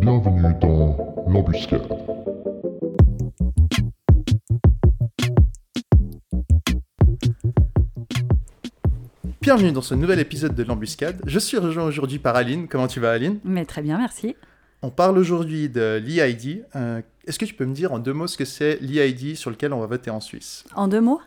Bienvenue dans l'embuscade. Bienvenue dans ce nouvel épisode de l'embuscade. Je suis rejoint aujourd'hui par Aline. Comment tu vas Aline? Mais très bien, merci. On parle aujourd'hui de l'EID. Euh, Est-ce que tu peux me dire en deux mots ce que c'est l'EID sur lequel on va voter en Suisse? En deux mots?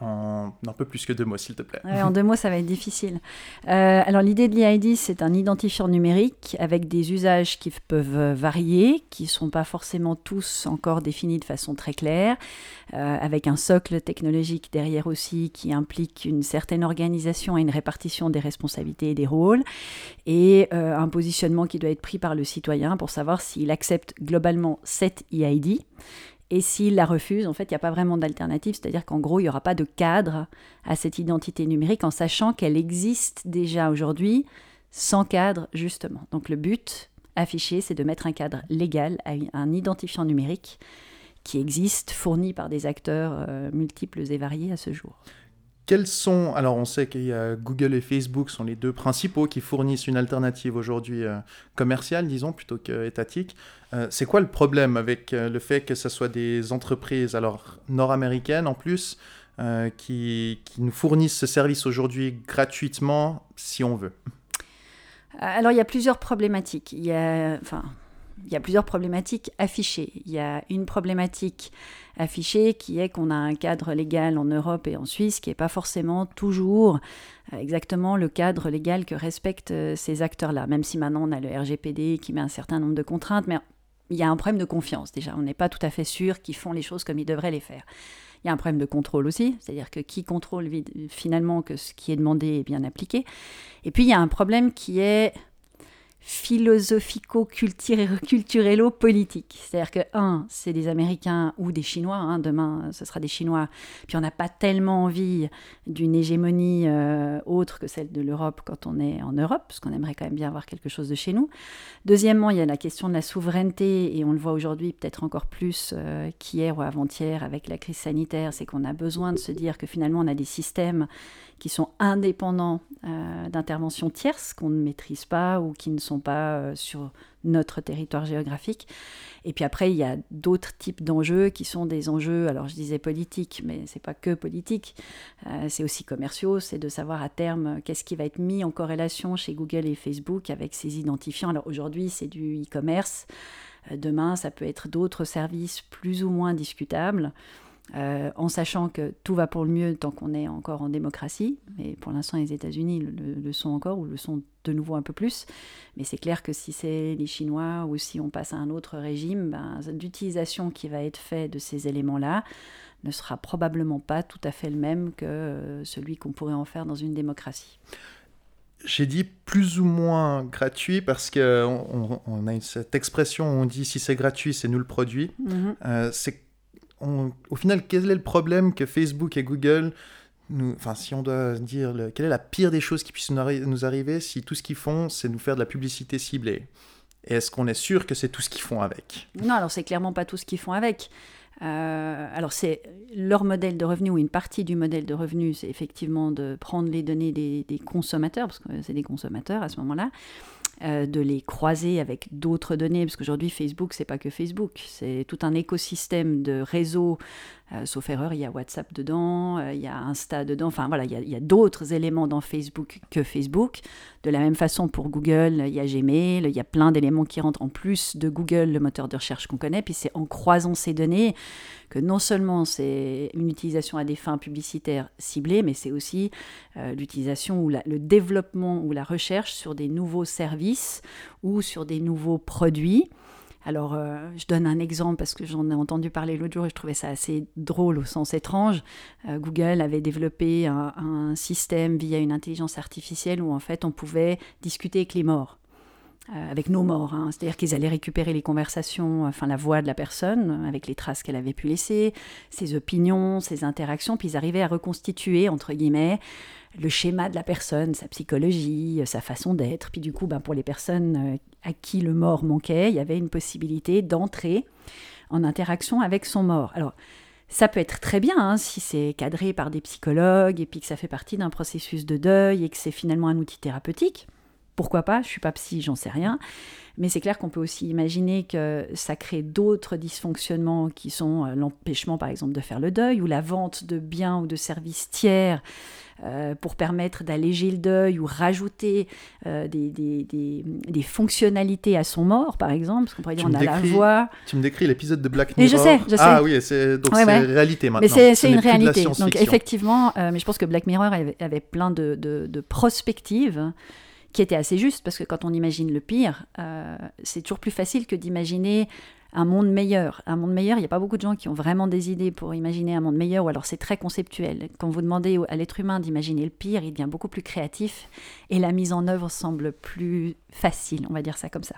En un peu plus que deux mots, s'il te plaît. Ouais, en deux mots, ça va être difficile. Euh, alors, l'idée de l'EID, c'est un identifiant numérique avec des usages qui peuvent varier, qui ne sont pas forcément tous encore définis de façon très claire, euh, avec un socle technologique derrière aussi qui implique une certaine organisation et une répartition des responsabilités et des rôles, et euh, un positionnement qui doit être pris par le citoyen pour savoir s'il accepte globalement cette EID et s'il la refuse, en fait, il n'y a pas vraiment d'alternative, c'est-à-dire qu'en gros, il n'y aura pas de cadre à cette identité numérique en sachant qu'elle existe déjà aujourd'hui sans cadre, justement. Donc le but affiché, c'est de mettre un cadre légal à un identifiant numérique qui existe, fourni par des acteurs euh, multiples et variés à ce jour. Quels sont, alors on sait qu'il y a Google et Facebook sont les deux principaux qui fournissent une alternative aujourd'hui euh, commerciale, disons, plutôt qu'étatique. Euh, c'est quoi le problème avec euh, le fait que ce soit des entreprises, alors nord-américaines en plus, qui, qui nous fournissent ce service aujourd'hui gratuitement si on veut? Alors il y a plusieurs problématiques. Il y a, enfin, il y a plusieurs problématiques affichées. Il y a une problématique affichée qui est qu'on a un cadre légal en Europe et en Suisse qui n'est pas forcément toujours euh, exactement le cadre légal que respectent euh, ces acteurs-là, même si maintenant on a le RGPD qui met un certain nombre de contraintes, mais il y a un problème de confiance déjà. On n'est pas tout à fait sûr qu'ils font les choses comme ils devraient les faire. Il y a un problème de contrôle aussi, c'est-à-dire que qui contrôle finalement que ce qui est demandé est bien appliqué. Et puis il y a un problème qui est philosophico-culturello-politique. C'est-à-dire que, un, c'est des Américains ou des Chinois, hein, demain ce sera des Chinois, puis on n'a pas tellement envie d'une hégémonie euh, autre que celle de l'Europe quand on est en Europe, parce qu'on aimerait quand même bien avoir quelque chose de chez nous. Deuxièmement, il y a la question de la souveraineté, et on le voit aujourd'hui peut-être encore plus euh, qu'hier ou avant-hier avec la crise sanitaire, c'est qu'on a besoin de se dire que finalement on a des systèmes qui sont indépendants euh, d'interventions tierces qu'on ne maîtrise pas ou qui ne sont pas euh, sur notre territoire géographique. Et puis après, il y a d'autres types d'enjeux qui sont des enjeux, alors je disais politiques, mais c'est pas que politique, euh, c'est aussi commerciaux, c'est de savoir à terme qu'est-ce qui va être mis en corrélation chez Google et Facebook avec ces identifiants. Alors aujourd'hui, c'est du e-commerce. Demain, ça peut être d'autres services plus ou moins discutables. Euh, en sachant que tout va pour le mieux tant qu'on est encore en démocratie. Mais pour l'instant, les États-Unis le, le, sont encore, ou le sont de nouveau un peu plus. Mais c'est clair que si c'est les Chinois ou si on passe à un autre régime, ben, l'utilisation qui va être faite de ces éléments-là ne sera probablement pas tout à fait le même que euh, celui qu'on pourrait en faire dans une démocratie. J'ai dit plus ou moins gratuit parce qu'on on, on a cette expression, on dit si c'est gratuit, c'est nous le produit. Mm -hmm. euh, c'est au final, quel est le problème que Facebook et Google, enfin, si on doit dire, le, quelle est la pire des choses qui puissent nous, arri nous arriver si tout ce qu'ils font, c'est nous faire de la publicité ciblée? Et est-ce qu'on est sûr que c'est tout ce qu'ils font avec? Non, alors c'est clairement pas tout ce qu'ils font avec. Euh, alors c'est leur modèle de revenu ou une partie du modèle de revenu, c'est effectivement de prendre les données des consommateurs, parce que c'est des consommateurs à ce moment-là, euh, de les croiser avec d'autres données, parce qu'aujourd'hui Facebook, c'est pas que Facebook, c'est tout un écosystème de réseaux, euh, sauf erreur, il y a WhatsApp dedans, euh, il y a Insta dedans, enfin voilà, il y a, y a d'autres éléments dans Facebook que Facebook. De la même façon pour Google, il y a Gmail, il y a plein d'éléments qui rentrent en plus de Google, le moteur de recherche qu'on connaît, puis c'est en croisant ces données non seulement c'est une utilisation à des fins publicitaires ciblées, mais c'est aussi euh, l'utilisation ou le développement ou la recherche sur des nouveaux services ou sur des nouveaux produits. Alors, euh, je donne un exemple parce que j'en ai entendu parler l'autre jour et je trouvais ça assez drôle au sens étrange. Euh, Google avait développé un, un, système via une intelligence artificielle où en fait on pouvait discuter avec les morts. Euh, avec nos morts, hein. c'est-à-dire qu'ils allaient récupérer les conversations, enfin la voix de la personne, avec les traces qu'elle avait pu laisser, ses opinions, ses interactions, puis ils arrivaient à reconstituer, entre guillemets, le schéma de la personne, sa psychologie, sa façon d'être. Puis du coup, ben, pour les personnes à qui le mort manquait, il y avait une possibilité d'entrer en interaction avec son mort. Alors, ça peut être très bien hein, si c'est cadré par des psychologues et puis que ça fait partie d'un processus de deuil et que c'est finalement un outil thérapeutique. Pourquoi pas Je suis pas psy, j'en sais rien. Mais c'est clair qu'on peut aussi imaginer que ça crée d'autres dysfonctionnements qui sont euh, l'empêchement, par exemple, de faire le deuil ou la vente de biens ou de services tiers euh, pour permettre d'alléger le deuil ou rajouter euh, des, des, des, fonctionnalités à son mort, par exemple, parce qu'on pourrait dire on a la voix. Tu me décris l'épisode de Black Mirror. Mais je sais, je sais. Ah oui, c'est donc c'est réalité maintenant. Mais c'est une réalité. Donc effectivement, mais je pense que Black Mirror avait, avait plein de, de, de prospectives qui était assez juste, parce que quand on imagine le pire, euh, c'est toujours plus facile que d'imaginer un monde meilleur. Un monde meilleur, il n'y a pas beaucoup de gens qui ont vraiment des idées pour imaginer un monde meilleur, ou alors c'est très conceptuel. Quand vous demandez à l'être humain d'imaginer le pire, il devient beaucoup plus créatif, et la mise en œuvre semble plus facile, on va dire ça comme ça.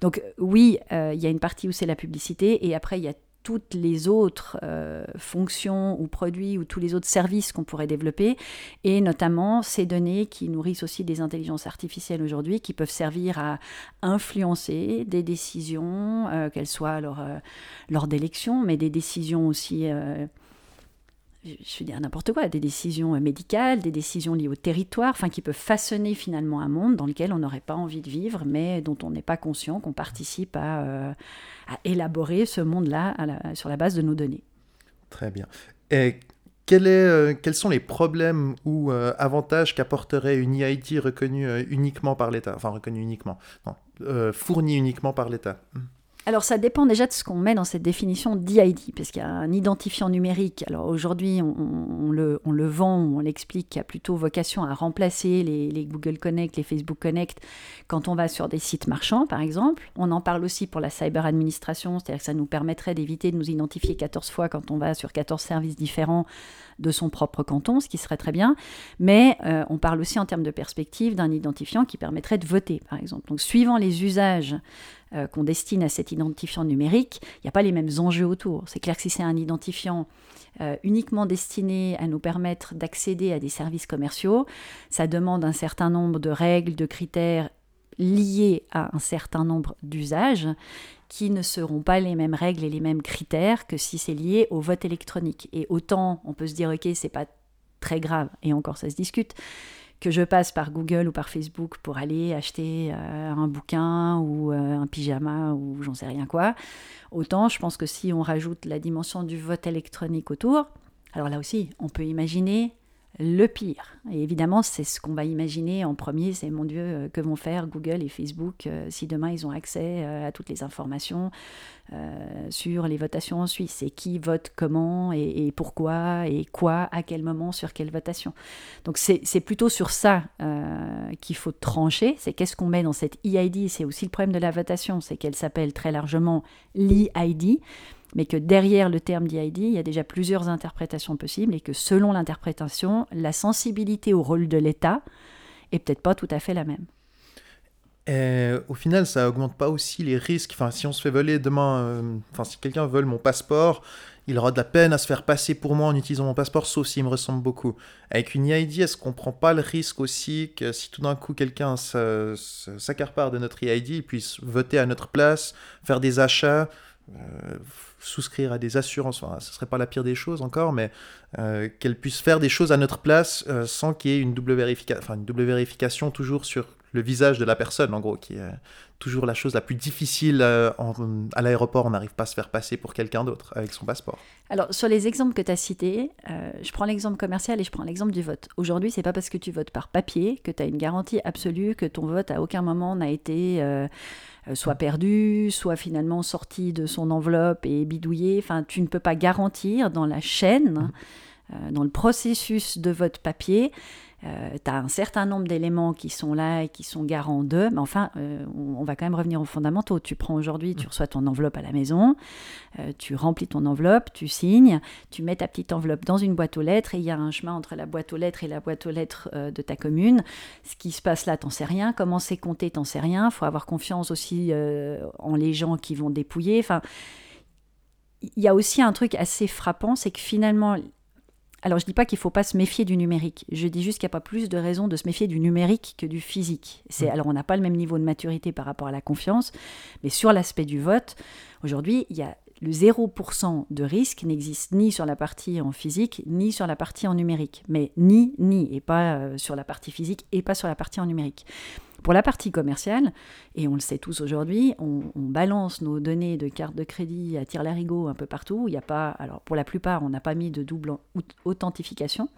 Donc oui, euh, il y a une partie où c'est la publicité, et après il y a toutes les autres euh, fonctions ou produits ou tous les autres services qu'on pourrait développer, et notamment ces données qui nourrissent aussi des intelligences artificielles aujourd'hui, qui peuvent servir à influencer des décisions, euh, qu'elles soient lors, euh, lors d'élections, mais des décisions aussi je vais dire n'importe quoi, des décisions médicales, des décisions liées au territoire, enfin qui peuvent façonner finalement un monde dans lequel on n'aurait pas envie de vivre, mais dont on n'est pas conscient qu'on participe à, euh, élaborer ce monde-là sur la base de nos données. Très bien. Et euh, quels sont les problèmes ou euh, avantages qu'apporterait une EID reconnue uniquement par l'État? Enfin, reconnue uniquement, fournie uniquement par l'État hmm. Alors ça dépend déjà de ce qu'on met dans cette définition d'ID, parce qu'il y a un identifiant numérique. Alors aujourd'hui, on, le, vend, on l'explique, a plutôt vocation à remplacer les, Google Connect, les Facebook Connect, quand on va sur des sites marchands, par exemple. On en parle aussi pour la cyber administration, c'est-à-dire que ça nous permettrait d'éviter de nous identifier 14 fois quand on va sur 14 services différents de son propre canton, ce qui serait très bien. Mais euh, on parle aussi en termes de perspective d'un identifiant qui permettrait de voter, par exemple. Donc suivant les usages euh, qu'on destine à cet identifiant numérique, il n'y a pas les mêmes enjeux autour. C'est clair que si c'est un identifiant euh, uniquement destiné à nous permettre d'accéder à des services commerciaux, ça demande un certain nombre de règles, de critères liés à un certain nombre d'usages qui ne seront pas les mêmes règles et les mêmes critères que si c'est lié au vote électronique. Et autant on peut se dire ok c'est pas très grave et encore ça se discute que je passe par Google ou par Facebook pour aller acheter euh, un bouquin ou euh, un pyjama ou j'en sais rien quoi, autant je pense que si on rajoute la dimension du vote électronique autour, alors là aussi, on peut imaginer le pire. Et évidemment, c'est ce qu'on va imaginer en premier, c'est mon Dieu, euh, que vont faire Google et Facebook euh, si demain ils ont accès euh, à toutes les informations sur les votations en Suisse. Et qui vote comment et, pourquoi et quoi, à quel moment, sur quelle votation. Donc c'est plutôt sur ça qu'il faut trancher, c'est qu'est-ce qu'on met dans cette EID, c'est aussi le problème de la votation, c'est qu'elle s'appelle très largement l'EID mais que derrière le terme d'ID, il y a déjà plusieurs interprétations possibles et que selon l'interprétation, la sensibilité au rôle de l'État est peut-être pas tout à fait la même. Et au final, ça augmente pas aussi les risques. Enfin, si on se fait voler demain, euh, enfin, si quelqu'un vole mon passeport, il aura de la peine à se faire passer pour moi en utilisant mon passeport, sauf s'il me ressemble beaucoup. Avec une EID, est-ce qu'on prend pas le risque aussi que si tout d'un coup quelqu'un s'accapare de notre EID, il puisse voter à notre place, faire des achats euh, souscrire à des assurances, enfin, ce serait pas la pire des choses encore, mais euh, qu'elle puisse faire des choses à notre place euh, sans qu'il y ait une double, vérification, enfin, une double vérification toujours sur le visage de la personne, en gros, qui est toujours la chose la plus difficile à l'aéroport. On n'arrive pas à se faire passer pour quelqu'un d'autre avec son passeport. Alors, sur les exemples que tu as cités, je prends l'exemple commercial et je prends l'exemple du vote. Aujourd'hui, c'est pas parce que tu votes par papier que tu as une garantie absolue que ton vote à aucun moment n'a été euh, soit perdu, soit finalement sorti de son enveloppe et bidouillé. Enfin, tu ne peux pas garantir dans la chaîne, mmh. euh, dans le processus de vote papier, euh, tu as un certain nombre d'éléments qui sont là et qui sont garants d'eux, mais enfin, euh, on, va quand même revenir aux fondamentaux. Tu prends aujourd'hui, tu mm. reçois ton enveloppe à la maison, euh, tu remplis ton enveloppe, tu signes, tu mets ta petite enveloppe dans une boîte aux lettres et il y a un chemin entre la boîte aux lettres et la boîte aux lettres de ta commune. Ce qui se passe là, t'en sais rien. Comment c'est compté, t'en sais rien. Il faut avoir confiance aussi en les gens qui vont dépouiller. Enfin, il y a aussi un truc assez frappant, c'est que finalement, alors je ne dis pas qu'il ne faut pas se méfier du numérique, je dis juste qu'il n'y a pas plus de raison de se méfier du numérique que du physique. C'est, mm. Alors on n'a pas le même niveau de maturité par rapport à la confiance, mais sur l'aspect du vote, aujourd'hui, il y a le 0% de risque n'existe ni sur la partie en physique, ni sur la partie en numérique. Mais ni, ni, et pas euh, sur la partie physique, et pas sur la partie en numérique. Pour la partie commerciale, et on le sait tous aujourd'hui, on, balance nos données de carte de crédit à tire-larigot un peu partout. Il y a pas, alors pour la plupart, on n'a pas mis de double authentification,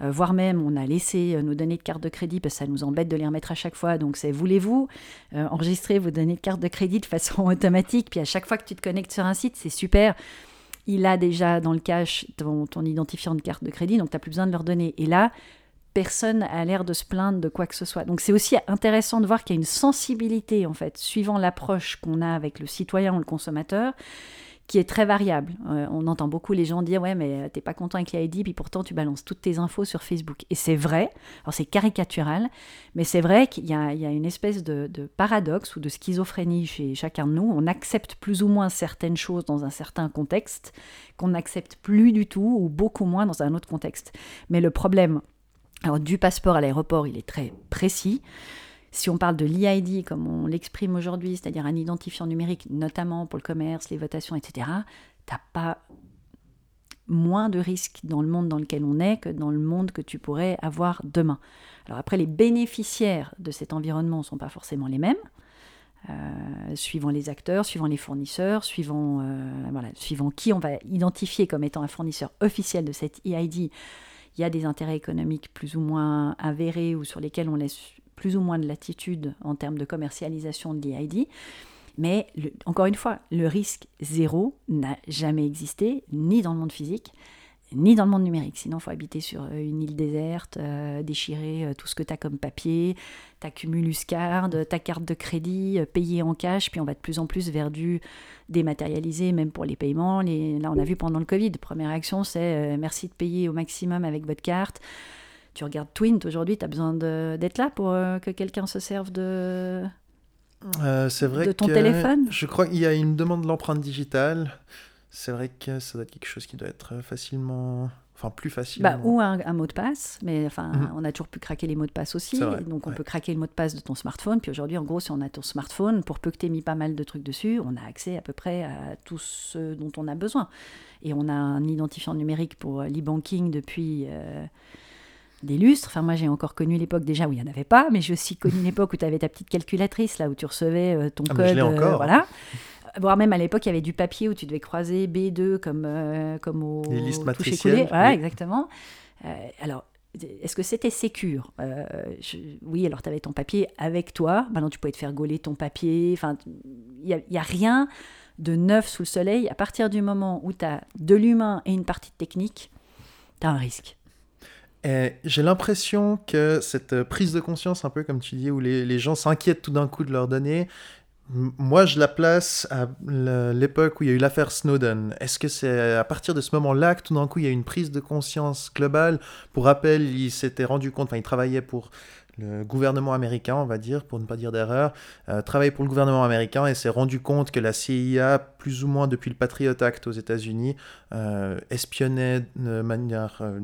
euh, voire même on a laissé euh, nos données de carte de crédit parce que ça nous embête de les remettre à chaque fois. Donc c'est voulez-vous euh, enregistrer vos données de carte de crédit de façon automatique, puis à chaque fois que tu te connectes sur un site, c'est super il a déjà dans le cache ton, ton identifiant de carte de crédit, donc tu n'as plus besoin de leur donner. Et là, personne a l'air de se plaindre de quoi que ce soit. Donc c'est aussi intéressant de voir qu'il y a une sensibilité, en fait, suivant l'approche qu'on a avec le citoyen ou le consommateur, qui est très variable. Euh, on entend beaucoup les gens dire ouais mais t'es pas content avec l'ID puis pourtant tu balances toutes tes infos sur Facebook. Et c'est vrai, alors c'est caricatural, mais c'est vrai qu'il y, a une espèce de, de, paradoxe ou de schizophrénie chez chacun de nous. On accepte plus ou moins certaines choses dans un certain contexte qu'on n'accepte plus du tout ou beaucoup moins dans un autre contexte. Mais le problème du passeport à l'aéroport, il est très précis. Si on parle de l'EID comme on l'exprime aujourd'hui, c'est-à-dire un identifiant numérique, notamment pour le commerce, les votations, etc., t'as pas moins de risques dans le monde dans lequel on est que dans le monde que tu pourrais avoir demain. Alors après, les bénéficiaires de cet environnement ne sont pas forcément les mêmes, euh, suivant les acteurs, suivant les fournisseurs, suivant, euh, suivant qui on va identifier comme étant un fournisseur officiel de cette EID il y a des intérêts économiques plus ou moins avérés ou sur lesquels on laisse plus ou moins de latitude en termes de commercialisation de l'IID. Mais encore une fois, le risque zéro n'a jamais existé, ni dans le monde physique, ni dans le monde numérique. Sinon, il faut habiter sur euh, une île déserte, euh, déchirer euh, tout ce que tu as comme papier, ta cumulus card, ta carte de crédit, payer en cash, puis on va de plus en plus vers du dématérialisé, même pour les paiements. Là, on a vu pendant le Covid, première réaction, c'est merci de payer au maximum avec votre carte. Tu regardes Twint aujourd'hui, tu as besoin d'être là pour que quelqu'un se serve de, c'est vrai de ton téléphone? Je crois qu'il y a une demande de l'empreinte digitale. C'est vrai que ça doit être quelque chose qui doit être facilement. Enfin, plus facile. Bah, ou un, mot de passe, mais enfin, mhm. on a toujours pu craquer les mots de passe aussi. donc, on peut craquer le mot de passe de ton smartphone. Puis aujourd'hui, en gros, si on a ton smartphone, pour peu que tu aies mis pas mal de trucs dessus, on a accès à peu près à tout ce dont on a besoin. Et on a un identifiant numérique pour l'e-banking depuis. Euh, des lustres. Enfin, moi, j'ai encore connu l'époque déjà où il n'y en avait pas, mais j'ai aussi connu l'époque où tu avais ta petite calculatrice, là, où tu recevais euh, ton ah, code. Euh, voilà voire même à l'époque, il y avait du papier où tu devais croiser B2 comme, euh, comme au Les listes matricielles. Voilà, exactement. Euh, alors, est-ce que c'était sécure? Euh, Oui, alors tu avais ton papier avec toi. Maintenant, tu pouvais te faire gauler ton papier. Enfin, il n'y a, a, rien de neuf sous le soleil. À partir du moment où tu as de l'humain et une partie de technique, tu as un risque. J'ai l'impression que cette prise de conscience, un peu comme tu dis, où les, les gens s'inquiètent tout d'un coup de leurs données, moi, je la place à l'époque où il y a eu l'affaire Snowden. Est-ce que c'est à partir de ce moment-là que tout d'un coup il y a une prise de conscience globale? Pour rappel, il s'était rendu compte, enfin il travaillait pour le gouvernement américain, on va dire, pour ne pas dire d'erreur, euh, travaillait pour le gouvernement américain et s'est rendu compte que la CIA, plus ou moins depuis le Patriot Act aux États-Unis, euh, espionnait de manière euh,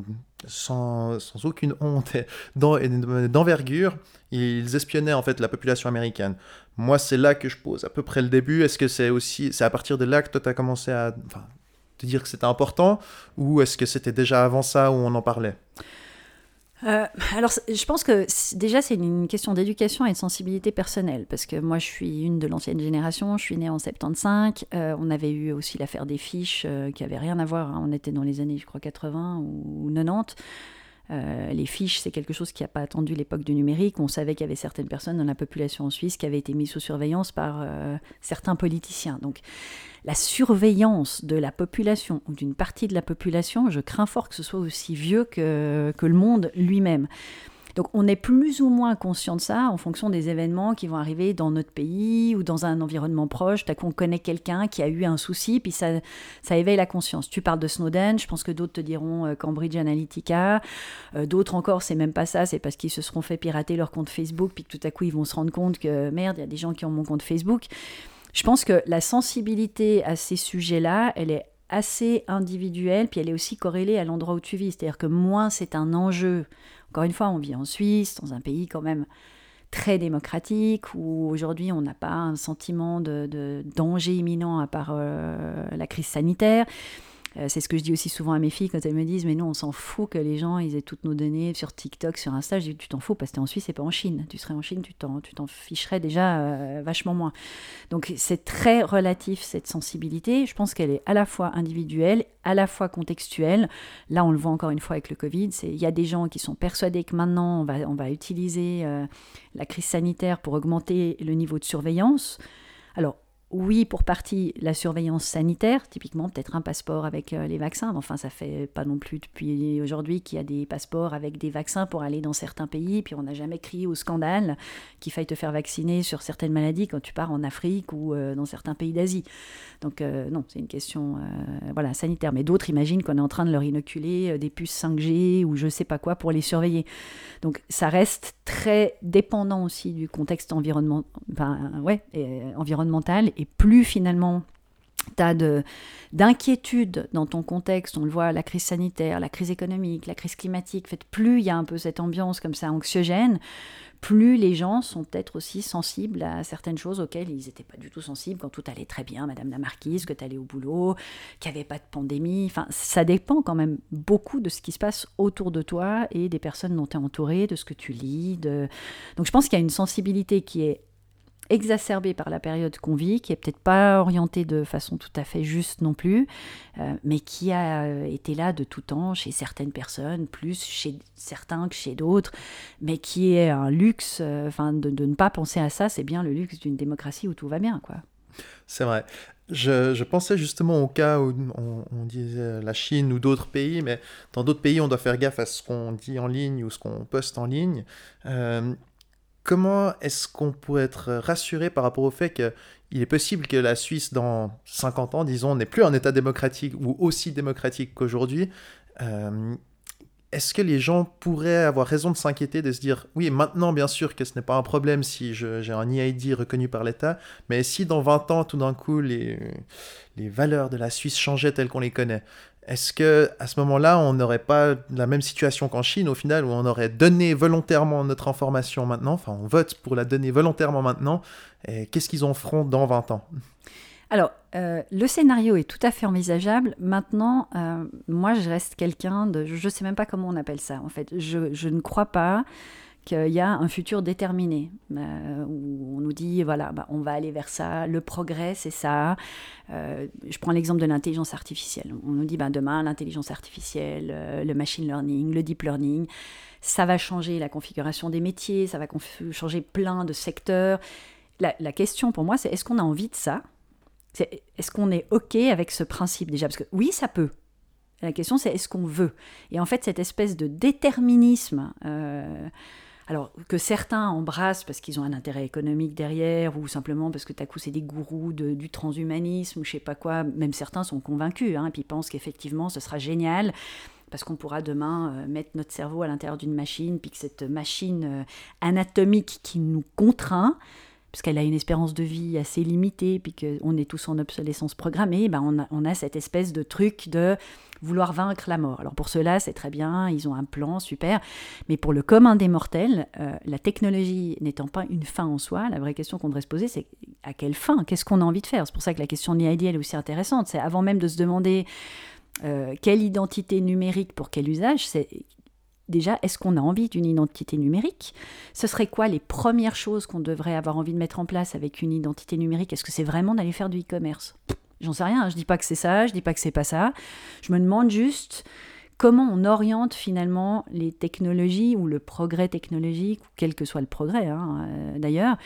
sans, aucune honte et d'envergure. Ils espionnaient en fait la population américaine. Moi, c'est là que je pose à peu près le début. Est-ce que c'est aussi, c'est à partir de là que toi, tu as commencé à te dire que c'était important? Ou est-ce que c'était déjà avant ça où on en parlait? Euh, alors, je pense que déjà, c'est une question d'éducation et de sensibilité personnelle, parce que moi, je suis une de l'ancienne génération, je suis née en 75, euh, on avait eu aussi l'affaire des fiches, euh, qui avait rien à voir, hein. on était dans les années, je crois, 80 ou 90. Les fiches, c'est quelque chose qui n'a pas attendu l'époque du numérique. On savait qu'il y avait certaines personnes dans la population en Suisse qui avaient été mises sous surveillance par certains politiciens. Donc, la surveillance de la population ou d'une partie de la population, je crains fort que ce soit aussi vieux que, que le monde lui-même. Donc on est plus ou moins conscient de ça en fonction des événements qui vont arriver dans notre pays ou dans un environnement proche. T'as qu'on connaît quelqu'un qui a eu un souci, puis ça, ça éveille la conscience. Tu parles de Snowden, je pense que d'autres te diront euh, Cambridge Analytica. Euh, d'autres encore, c'est même pas ça, c'est parce qu'ils se seront fait pirater leur compte Facebook, puis que tout à coup ils vont se rendre compte que merde, il y a des gens qui ont mon compte Facebook. Je pense que la sensibilité à ces sujets-là, elle est assez individuelle, puis elle est aussi corrélée à l'endroit où tu vis. C'est-à-dire que moins c'est un enjeu. Encore une fois, on vit en Suisse, dans un pays quand même très démocratique, où aujourd'hui on n'a pas un sentiment de, danger imminent à part euh, la crise sanitaire. Euh, c'est ce que je dis aussi souvent à mes filles quand elles me disent Mais nous, on s'en fout que les gens ils aient toutes nos données sur TikTok, sur Insta. Je dis Tu t'en fous parce que tu es en Suisse et pas en Chine. Tu serais en Chine, tu t'en, tu t'en ficherais déjà euh, vachement moins. Donc c'est très relatif cette sensibilité. Je pense qu'elle est à la fois individuelle, à la fois contextuelle. Là, on le voit encore une fois avec le Covid. Il y a des gens qui sont persuadés que maintenant, on va, on va utiliser euh, la crise sanitaire pour augmenter le niveau de surveillance. Alors, oui, pour partie, la surveillance sanitaire, typiquement peut-être un passeport avec euh, les vaccins. Enfin, ça fait pas non plus depuis aujourd'hui qu'il y a des passeports avec des vaccins pour aller dans certains pays. Puis on n'a jamais crié au scandale qu'il faille te faire vacciner sur certaines maladies quand tu pars en Afrique ou euh, dans certains pays d'Asie. Donc euh, non, c'est une question voilà sanitaire. Mais d'autres imaginent qu'on est en train de leur inoculer des puces 5G ou je sais pas quoi pour les surveiller. Donc ça reste très dépendant aussi du contexte environnement, ouais, environnemental et plus finalement tu as d'inquiétude dans ton contexte, on le voit, la crise sanitaire, la crise économique, la crise climatique, fait, plus il y a un peu cette ambiance comme ça anxiogène, plus les gens sont peut-être aussi sensibles à certaines choses auxquelles ils n'étaient pas du tout sensibles quand tout allait très bien, Madame la Marquise, que tu allais au boulot, qu'il n'y avait pas de pandémie. Enfin, ça dépend quand même beaucoup de ce qui se passe autour de toi et des personnes dont tu es entouré, de ce que tu lis. Donc je pense qu'il y a une sensibilité qui est exacerbée par la période qu'on vit, qui est peut-être pas orientée de façon tout à fait juste non plus, euh, mais qui a euh, été là de tout temps chez certaines personnes, plus chez certains que chez d'autres, mais qui est un luxe, euh, enfin de, ne pas penser à ça, c'est bien le luxe d'une démocratie où tout va bien, quoi. C'est vrai. Je, pensais justement au cas où on, disait la Chine ou d'autres pays, mais dans d'autres pays, on doit faire gaffe à ce qu'on dit en ligne ou ce qu'on poste en ligne comment est-ce qu'on pourrait être rassuré par rapport au fait qu'il est possible que la Suisse, dans 50 ans, disons, n'est plus un État démocratique ou aussi démocratique qu'aujourd'hui euh, Est-ce que les gens pourraient avoir raison de s'inquiéter, de se dire, oui, maintenant, bien sûr que ce n'est pas un problème si j'ai un EID reconnu par l'État, mais si dans 20 ans, tout d'un coup, les, les valeurs de la Suisse changeaient telles qu'on les connaît est-ce que à ce moment-là, on n'aurait pas la même situation qu'en Chine au final, où on aurait donné volontairement notre information maintenant, enfin on vote pour la donner volontairement maintenant, et qu'est-ce qu'ils en feront dans 20 ans? Alors, euh, le scénario est tout à fait envisageable. Maintenant, euh, moi, je reste quelqu'un de... Je ne sais même pas comment on appelle ça, en fait. Je, je ne crois pas qu'il y a un futur déterminé, euh, où on nous dit, voilà, bah, on va aller vers ça, le progrès, c'est ça. Euh, je prends l'exemple de l'intelligence artificielle. On nous dit, bah, demain, l'intelligence artificielle, euh, le machine learning, le deep learning, ça va changer la configuration des métiers, ça va changer plein de secteurs. La question pour moi, c'est est-ce qu'on a envie de ça? Est-ce qu'on est OK avec ce principe déjà? Parce que oui, ça peut. La question, c'est est-ce qu'on veut? Et en fait, cette espèce de déterminisme alors que certains embrassent parce qu'ils ont un intérêt économique derrière, ou simplement parce que tout à coup c'est des gourous du transhumanisme, ou je sais pas quoi, même certains sont convaincus, hein, puis pensent qu'effectivement ce sera génial, parce qu'on pourra demain euh, mettre notre cerveau à l'intérieur d'une machine, puis que cette machine euh, anatomique qui nous contraint, puisqu'elle a une espérance de vie assez limitée, puis qu'on est tous en obsolescence programmée, ben on, a, cette espèce de truc de vouloir vaincre la mort. Alors pour cela, c'est très bien, ils ont un plan, super, mais pour le commun des mortels, euh, la technologie n'étant pas une fin en soi, la vraie question qu'on devrait se poser, c'est à quelle fin? Qu'est-ce qu'on a envie de faire? C'est pour ça que la question de l'ID, est aussi intéressante. C'est avant même de se demander euh, quelle identité numérique pour quel usage, c'est déjà, est-ce qu'on a envie d'une identité numérique? Ce serait quoi les premières choses qu'on devrait avoir envie de mettre en place avec une identité numérique? Est-ce que c'est vraiment d'aller faire du e-commerce? J'en sais rien, je dis pas que c'est ça, je dis pas que c'est pas ça. Je me demande juste comment on oriente finalement les technologies ou le progrès technologique, quel que soit le progrès hein, euh, d'ailleurs.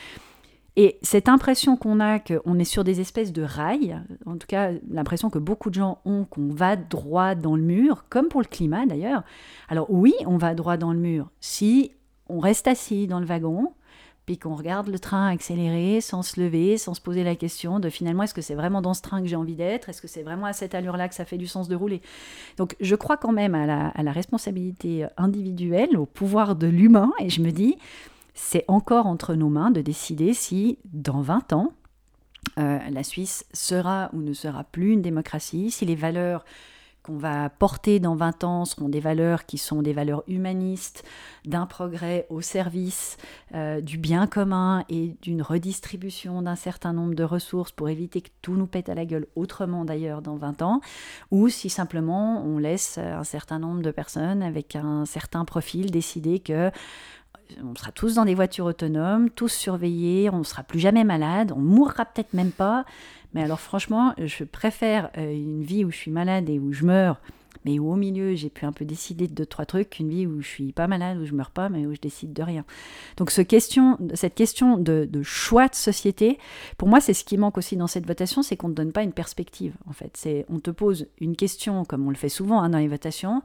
Et cette impression qu'on a qu'on est sur des espèces de rails, en tout cas l'impression que beaucoup de gens ont qu'on va droit dans le mur, comme pour le climat d'ailleurs. Alors oui, on va droit dans le mur si on reste assis dans le wagon, puis qu'on regarde le train accélérer sans se lever, sans se poser la question de finalement est-ce que c'est vraiment dans ce train que j'ai envie d'être, est-ce que c'est vraiment à cette allure-là que ça fait du sens de rouler? Donc je crois quand même à la, à la responsabilité individuelle, au pouvoir de l'humain, et je me dis, c'est encore entre nos mains de décider si dans 20 ans, euh, la Suisse sera ou ne sera plus une démocratie, si les valeurs qu'on va porter dans 20 ans seront des valeurs qui sont des valeurs humanistes, d'un progrès au service euh, du bien commun et d'une redistribution d'un certain nombre de ressources pour éviter que tout nous pète à la gueule autrement d'ailleurs dans 20 ans, ou si simplement on laisse un certain nombre de personnes avec un certain profil décider que on sera tous dans des voitures autonomes, tous surveillés, on ne sera plus jamais malade, on mourra peut-être même pas. Mais alors franchement, je préfère euh, une vie où je suis malade et où je meurs, mais où au milieu j'ai pu un peu décider de deux, trois trucs, qu'une vie où je suis pas malade, où je meurs pas, mais où je décide de rien. Donc cette question de, de choix de société, pour moi c'est ce qui manque aussi dans cette votation, c'est qu'on ne donne pas une perspective en fait. C'est on te pose une question comme on le fait souvent hein, dans les votations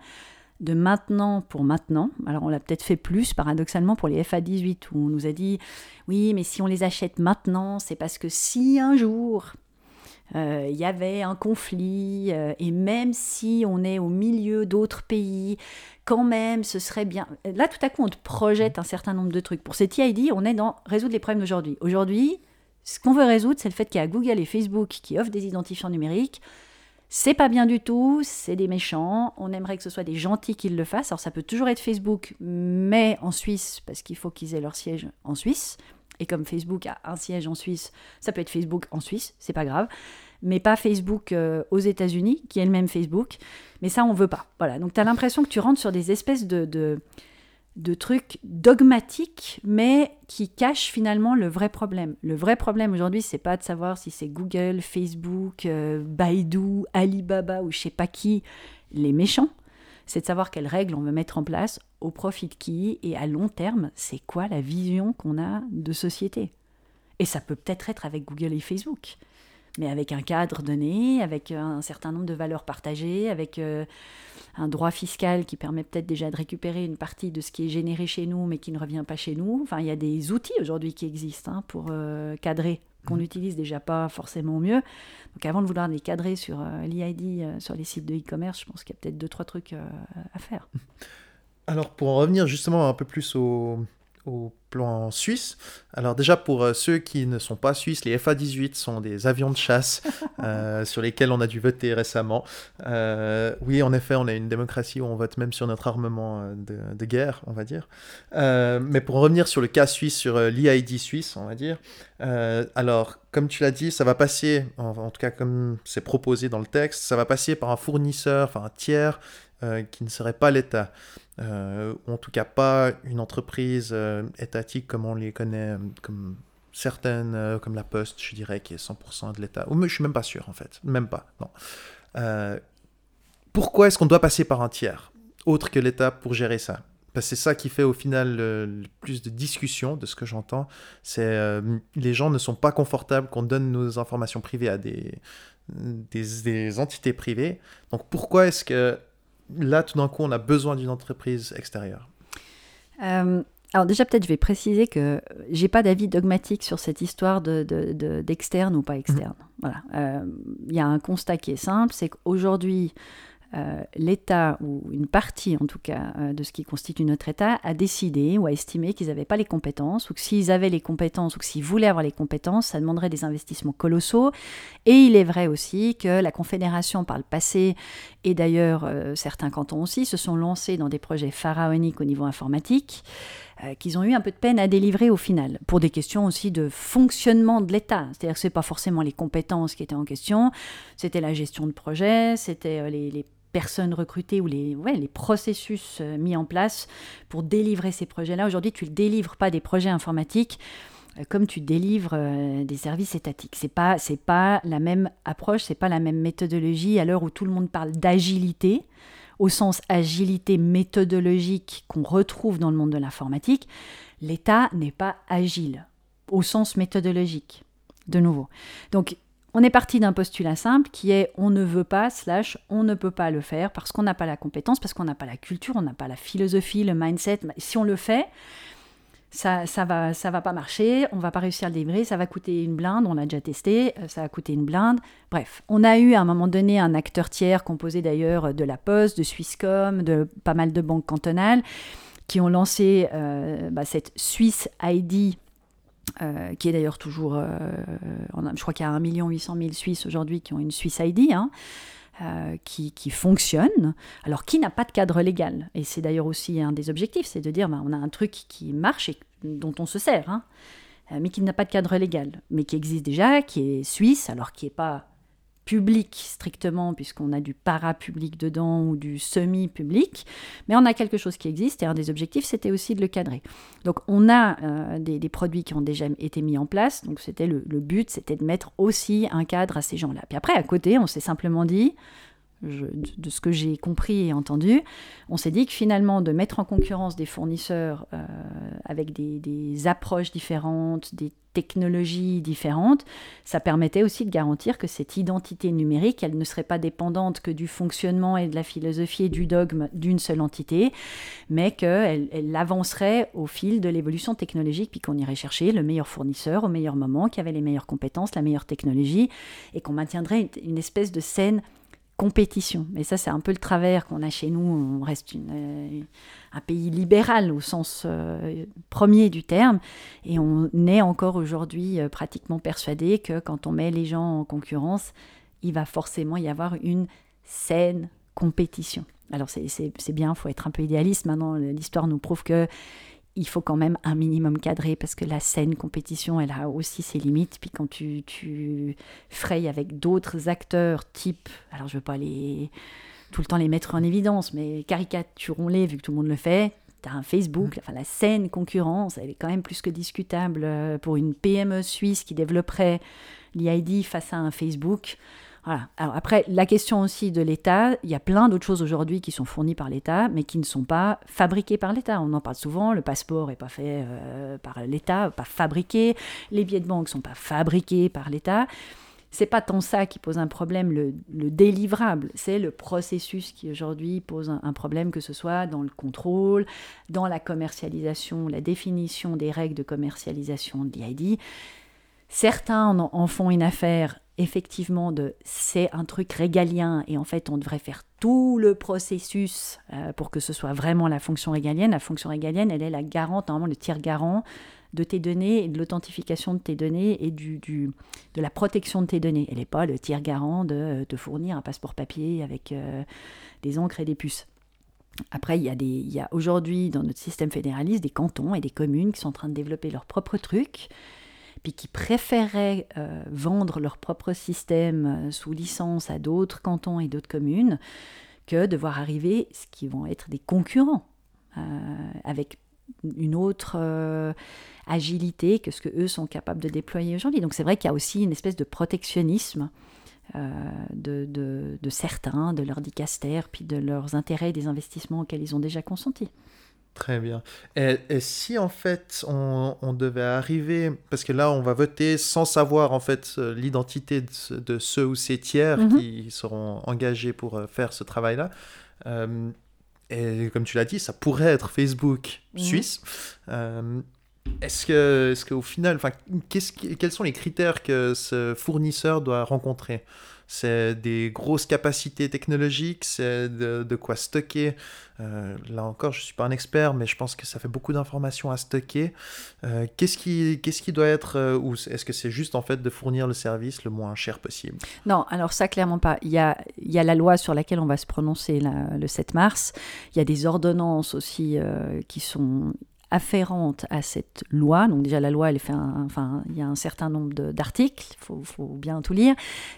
de maintenant pour maintenant. Alors on l'a peut-être fait plus paradoxalement pour les FA18 où on nous a dit oui mais si on les achète maintenant c'est parce que si un jour euh, il y avait un conflit euh, et même si on est au milieu d'autres pays quand même ce serait bien. Là tout à coup on te projette un certain nombre de trucs. Pour cette TID on est dans résoudre les problèmes d'aujourd'hui. Aujourd'hui ce qu'on veut résoudre c'est le fait qu'il y a Google et Facebook qui offrent des identifiants numériques c'est pas bien du tout, c'est des méchants. On aimerait que ce soit des gentils qui le fassent. Alors ça peut toujours être Facebook, mais en Suisse, parce qu'il faut qu'ils aient leur siège en Suisse. Et comme Facebook a un siège en Suisse, ça peut être Facebook en Suisse, c'est pas grave. Mais pas Facebook euh, aux États-Unis, qui est le même Facebook. Mais ça, on veut pas. Voilà. Donc tu as l'impression que tu rentres sur des espèces de, de trucs dogmatiques, mais qui cachent finalement le vrai problème. Le vrai problème aujourd'hui, c'est pas de savoir si c'est Google, Facebook, euh, Baidu, Alibaba ou je sais pas qui, les méchants. C'est de savoir quelles règles on veut mettre en place, au profit de qui, et à long terme, c'est quoi la vision qu'on a de société. Et ça peut peut-être être avec Google et Facebook, mais avec un cadre donné, avec un certain nombre de valeurs partagées, avec... Euh, un droit fiscal qui permet peut-être déjà de récupérer une partie de ce qui est généré chez nous mais qui ne revient pas chez nous. Enfin, il y a des outils aujourd'hui qui existent hein, pour euh, cadrer qu'on mmh. n'utilise déjà pas forcément mieux. Donc avant de vouloir les cadrer sur euh, l'EID, euh, sur les sites de e-commerce, je pense qu'il y a peut-être deux, trois trucs à faire. Alors pour en revenir justement un peu plus au, au plan suisse. Alors déjà pour euh, ceux qui ne sont pas suisses, les FA-18 sont des avions de chasse euh, sur lesquels on a dû voter récemment. Euh, oui, en effet, on a une démocratie où on vote même sur notre armement de, guerre, on va dire. mais pour revenir sur le cas suisse, sur l'EID suisse, on va dire. alors, comme tu l'as dit, ça va passer, en, en tout cas comme c'est proposé dans le texte, ça va passer par un fournisseur, enfin un tiers qui ne serait pas l'État. Euh, ou en tout cas pas une entreprise euh, étatique comme on les connaît, euh, comme certaines, comme la Poste, je dirais, qui est 100% de l'État. Ou je suis même pas sûr, en fait. Même pas, non. pourquoi est-ce qu'on doit passer par un tiers, autre que l'État, pour gérer ça? Parce que c'est ça qui fait au final le, plus de discussion, de ce que j'entends. C'est les gens ne sont pas confortables qu'on donne nos informations privées à des entités privées. Donc pourquoi est-ce que là, tout d'un coup, on a besoin d'une entreprise extérieure euh, alors déjà, peut-être je vais préciser que j'ai pas d'avis dogmatique sur cette histoire d'externe de, ou pas externe. Mmh. Voilà. Euh, il y a un constat qui est simple, c'est qu'aujourd'hui, euh, l'État, ou une partie en tout cas euh, de ce qui constitue notre État, a décidé ou a estimé qu'ils n'avaient pas les compétences, ou que s'ils avaient les compétences, ou que s'ils voulaient avoir les compétences, ça demanderait des investissements colossaux. Et il est vrai aussi que la Confédération, par le passé, et d'ailleurs euh, certains cantons aussi, se sont lancés dans des projets pharaoniques au niveau informatique qu'ils ont eu un peu de peine à délivrer au final, pour des questions aussi de fonctionnement de l'État. C'est-à-dire que ce n'est pas forcément les compétences qui étaient en question, c'était la gestion de projet, c'était les, les personnes recrutées ou les, ouais, les processus euh, mis en place pour délivrer ces projets-là. Aujourd'hui, tu ne délivres pas des projets informatiques euh, comme tu délivres euh, des services étatiques. C'est pas c'est pas la même approche, c'est pas la même méthodologie à l'heure où tout le monde parle d'agilité au sens agilité méthodologique qu'on retrouve dans le monde de l'informatique. L'État n'est pas agile au sens méthodologique. De nouveau. Donc on est parti d'un postulat simple qui est on ne veut pas, slash on ne peut pas le faire parce qu'on n'a pas la compétence, parce qu'on n'a pas la culture, on n'a pas la philosophie, le mindset. Si on le fait, ça, ça va, ça va pas marcher, on va pas réussir à le délivrer, ça va coûter une blinde, on l'a déjà testé, euh, ça va coûter une blinde. Bref, on a eu à un moment donné un acteur tiers composé d'ailleurs de la Poste, de Swisscom, de pas mal de banques cantonales qui ont lancé euh, bah, cette Swiss ID euh, qui est d'ailleurs toujours, euh, je crois qu'il y a 1 800 000 Suisses aujourd'hui qui ont une Suisse ID, hein, euh, qui, qui, fonctionne, alors qui n'a pas de cadre légal. Et c'est d'ailleurs aussi un des objectifs, c'est de dire, ben, on a un truc qui marche et dont on se sert, hein, mais qui n'a pas de cadre légal, mais qui existe déjà, qui est suisse, alors qui n'est pas public strictement, puisqu'on a du para-public dedans ou du semi-public, mais on a quelque chose qui existe et un des objectifs, c'était aussi de le cadrer. Donc on a euh, des, produits qui ont déjà été mis en place, donc c'était le, le but, c'était de mettre aussi un cadre à ces gens-là. Puis après, à côté, on s'est simplement dit, de ce que j'ai compris et entendu, on s'est dit que finalement, de mettre en concurrence des fournisseurs euh, avec des, approches différentes, des technologies différentes, ça permettait aussi de garantir que cette identité numérique, elle ne serait pas dépendante que du fonctionnement et de la philosophie et du dogme d'une seule entité, mais qu'elle elle avancerait au fil de l'évolution technologique, puis qu'on irait chercher le meilleur fournisseur au meilleur moment, qui avait les meilleures compétences, la meilleure technologie, et qu'on maintiendrait une espèce de scène compétition. Et ça, c'est un peu le travers qu'on a chez nous. On reste euh, un pays libéral au sens euh, premier du terme. Et on est encore aujourd'hui euh, pratiquement persuadé que quand on met les gens en concurrence, il va forcément y avoir une saine compétition. Alors c'est bien, il faut être un peu idéaliste. Maintenant, l'histoire nous prouve que il faut quand même un minimum cadré parce que la saine compétition, elle a aussi ses limites. Puis quand tu, tu frayes avec d'autres acteurs type, alors je veux pas les tout le temps les mettre en évidence, mais caricaturons-les vu que tout le monde le fait. Tu as un Facebook, mmh. enfin, la saine concurrence, elle est quand même plus que discutable euh, pour une PME suisse qui développerait l'ID face à un Facebook. Voilà. Alors après, la question aussi de l'État, il y a plein d'autres choses aujourd'hui qui sont fournies par l'État, mais qui ne sont pas fabriquées par l'État. On en parle souvent, le passeport n'est pas fait euh, par l'État, pas fabriqué, les billets de banque ne sont pas fabriqués par l'État. C'est pas tant ça qui pose un problème, le, délivrable, c'est le processus qui aujourd'hui pose un, problème, que ce soit dans le contrôle, dans la commercialisation, la définition des règles de commercialisation de l'ID. Certains en font une affaire effectivement de c'est un truc régalien et en fait on devrait faire tout le processus euh, pour que ce soit vraiment la fonction régalienne. La fonction régalienne, elle est la garante, normalement le tiers garant de tes données et de l'authentification de tes données et du, du, de la protection de tes données. Elle n'est pas le tiers garant de te fournir un passeport papier avec euh, des encres et des puces. Après, il y a, il y a aujourd'hui dans notre système fédéraliste des cantons et des communes qui sont en train de développer leurs propres trucs puis qui préféraient euh, vendre leur propre système euh, sous licence à d'autres cantons et d'autres communes que de voir arriver ce qui vont être des concurrents euh, avec une autre agilité que ce que eux sont capables de déployer aujourd'hui. Donc c'est vrai qu'il y a aussi une espèce de protectionnisme de, de, certains, de leurs dicastères, puis de leurs intérêts et des investissements auxquels ils ont déjà consenti. Très bien. Et, si en fait on, devait arriver, parce que là on va voter sans savoir en fait euh, l'identité de, ceux ou ces tiers mhm. qui seront engagés pour euh, faire ce travail-là, euh, et comme tu l'as dit, ça pourrait être Facebook mhm. suisse. est-ce que, est-ce qu'au final, enfin, quels sont les critères que ce fournisseur doit rencontrer? C'est des grosses capacités technologiques, c'est de, quoi stocker. Euh, là encore, je ne suis pas un expert, mais je pense que ça fait beaucoup d'informations à stocker. Euh, qu'est-ce, qui, qu'est-ce qui doit être, euh, ou est-ce que c'est juste en fait de fournir le service le moins cher possible? Non, alors ça clairement pas. Il y a, il y a la loi sur laquelle on va se prononcer le 7 mars. Il y a des ordonnances aussi qui sont afférente à cette loi. Donc déjà la loi, elle fait enfin, il y a un certain nombre d'articles, il faut, faut, bien tout lire.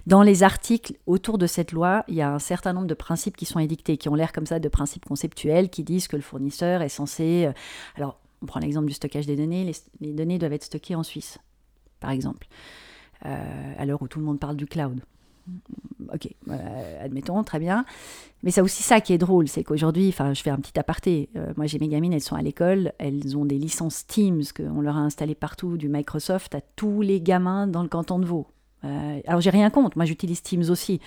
Dans les articles autour de cette loi, il y a un certain nombre de principes qui sont édictés, qui ont l'air comme ça de principes conceptuels, qui disent que le fournisseur est censé... Euh, alors, on prend l'exemple du stockage des données, les, données doivent être stockées en Suisse, par exemple, euh, à l'heure où tout le monde parle du cloud. Ok, euh, admettons, très bien. Mais c'est aussi ça qui est drôle, c'est qu'aujourd'hui, enfin, je fais un petit aparté. Euh, moi, j'ai mes gamines, elles sont à l'école, elles ont des licences Teams qu'on leur a installées partout, du Microsoft à tous les gamins dans le canton de Vaud. Euh, alors, j'ai rien contre, moi, j'utilise Teams aussi.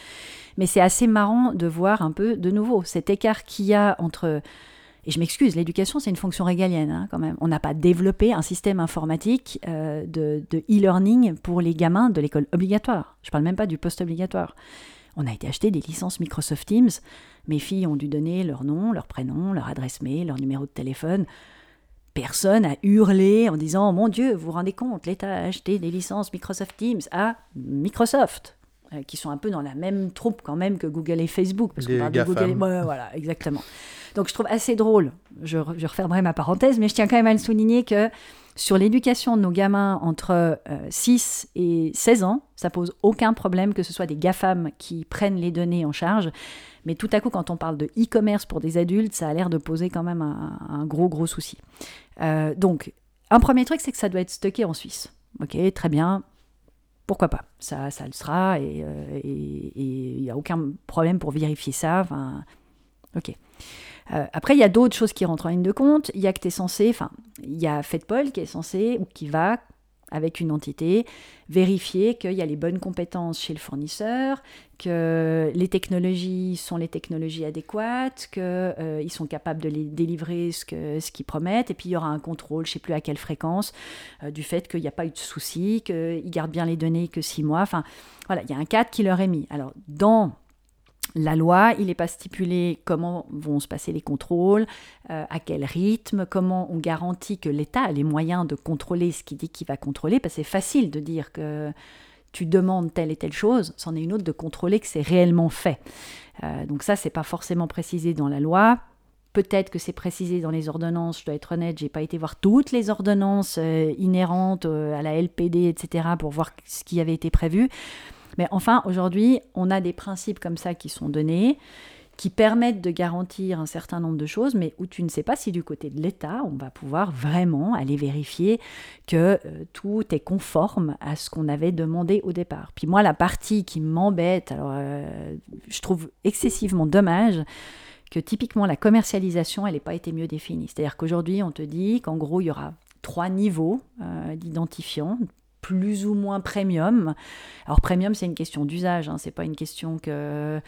Mais c'est assez marrant de voir un peu, de nouveau, cet écart qu'il y a entre et je m'excuse, l'éducation, c'est une fonction régalienne hein, quand même. On n'a pas développé un système informatique euh, de e-learning pour les gamins de l'école obligatoire. Je ne parle même pas du post-obligatoire. On a été acheter des licences Microsoft Teams. Mes filles ont dû donner leur nom, leur prénom, leur adresse mail, leur numéro de téléphone. Personne a hurlé en disant Mon Dieu, vous vous rendez compte, l'État a acheté des licences Microsoft Teams à Microsoft. qui sont un peu dans la même troupe quand même que Google et Facebook. Parce Les parle de Google. voilà, exactement. Donc je trouve assez drôle, je, je refermerai ma parenthèse, mais je tiens quand même à le souligner que sur l'éducation de nos gamins entre 6 euh, et 16 ans, ça pose aucun problème que ce soit des GAFAM qui prennent les données en charge. Mais tout à coup, quand on parle de e-commerce pour des adultes, ça a l'air de poser quand même un, gros, gros souci. Euh, donc, un premier truc, c'est que ça doit être stocké en Suisse. Ok, très bien. Pourquoi pas? Ça, ça le sera et euh, il n'y a aucun problème pour vérifier ça. Ok. Euh, après, il y a d'autres choses qui rentrent en ligne de compte. Il y a que tu es censé, enfin, il y a FedPol qui est censé, ou qui va, avec une entité, vérifier qu'il y a les bonnes compétences chez le fournisseur, que les technologies sont les technologies adéquates, qu'ils euh, sont capables de les délivrer ce qu'ils ce qu'ils promettent, et puis il y aura un contrôle, je ne sais plus à quelle fréquence, euh, du fait qu'il n'y a pas eu de souci, qu'ils gardent bien les données que six mois. Enfin, voilà, il y a un cadre qui leur est mis. Alors, dans la loi, il n'est pas stipulé comment vont se passer les contrôles, euh, à quel rythme, comment on garantit que l'État a les moyens de contrôler ce qu'il dit qu'il va contrôler, parce que c'est facile de dire que tu demandes telle et telle chose, c'en est une autre de contrôler que c'est réellement fait. Euh, donc ça, c'est pas forcément précisé dans la loi. Peut-être que c'est précisé dans les ordonnances, je dois être honnête, j'ai pas été voir toutes les ordonnances euh, inhérentes à la LPD, etc., pour voir ce qui avait été prévu. Mais enfin, aujourd'hui, on a des principes comme ça qui sont donnés, qui permettent de garantir un certain nombre de choses, mais où tu ne sais pas si du côté de l'État, on va pouvoir vraiment aller vérifier que euh, tout est conforme à ce qu'on avait demandé au départ. Puis moi, la partie qui m'embête, alors euh, je trouve excessivement dommage, que typiquement la commercialisation, elle n'ait pas été mieux définie. C'est-à-dire qu'aujourd'hui, on te dit qu'en gros, il y aura trois niveaux euh, d'identifiants, plus ou moins premium. Alors premium, c'est une question d'usage, hein. c'est pas une question que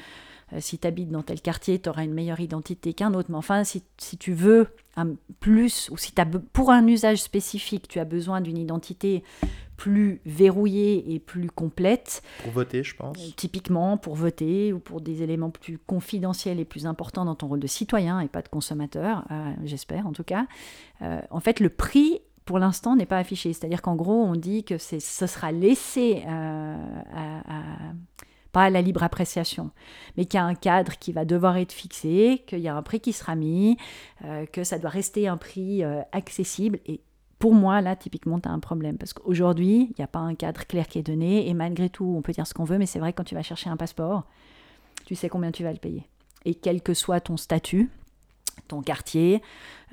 euh, si tu habites dans tel quartier, tu auras une meilleure identité qu'un autre. Mais enfin, si, tu veux un plus, ou si as, pour un usage spécifique, tu as besoin d'une identité plus verrouillée et plus complète. Pour voter, je pense. Euh, typiquement, pour voter ou pour des éléments plus confidentiels et plus importants dans ton rôle de citoyen et pas de consommateur, euh, j'espère en tout cas. en fait, le prix pour l'instant, n'est pas affiché. C'est-à-dire qu'en gros, on dit que ce sera laissé euh, à, pas à la libre appréciation, mais qu'il y a un cadre qui va devoir être fixé, qu'il y a un prix qui sera mis, euh, que ça doit rester un prix euh, accessible. Et pour moi, là, typiquement, tu as un problème. Parce qu'aujourd'hui, il n'y a pas un cadre clair qui est donné. Et malgré tout, on peut dire ce qu'on veut, mais c'est vrai que quand tu vas chercher un passeport, tu sais combien tu vas le payer. Et quel que soit ton statut, ton quartier,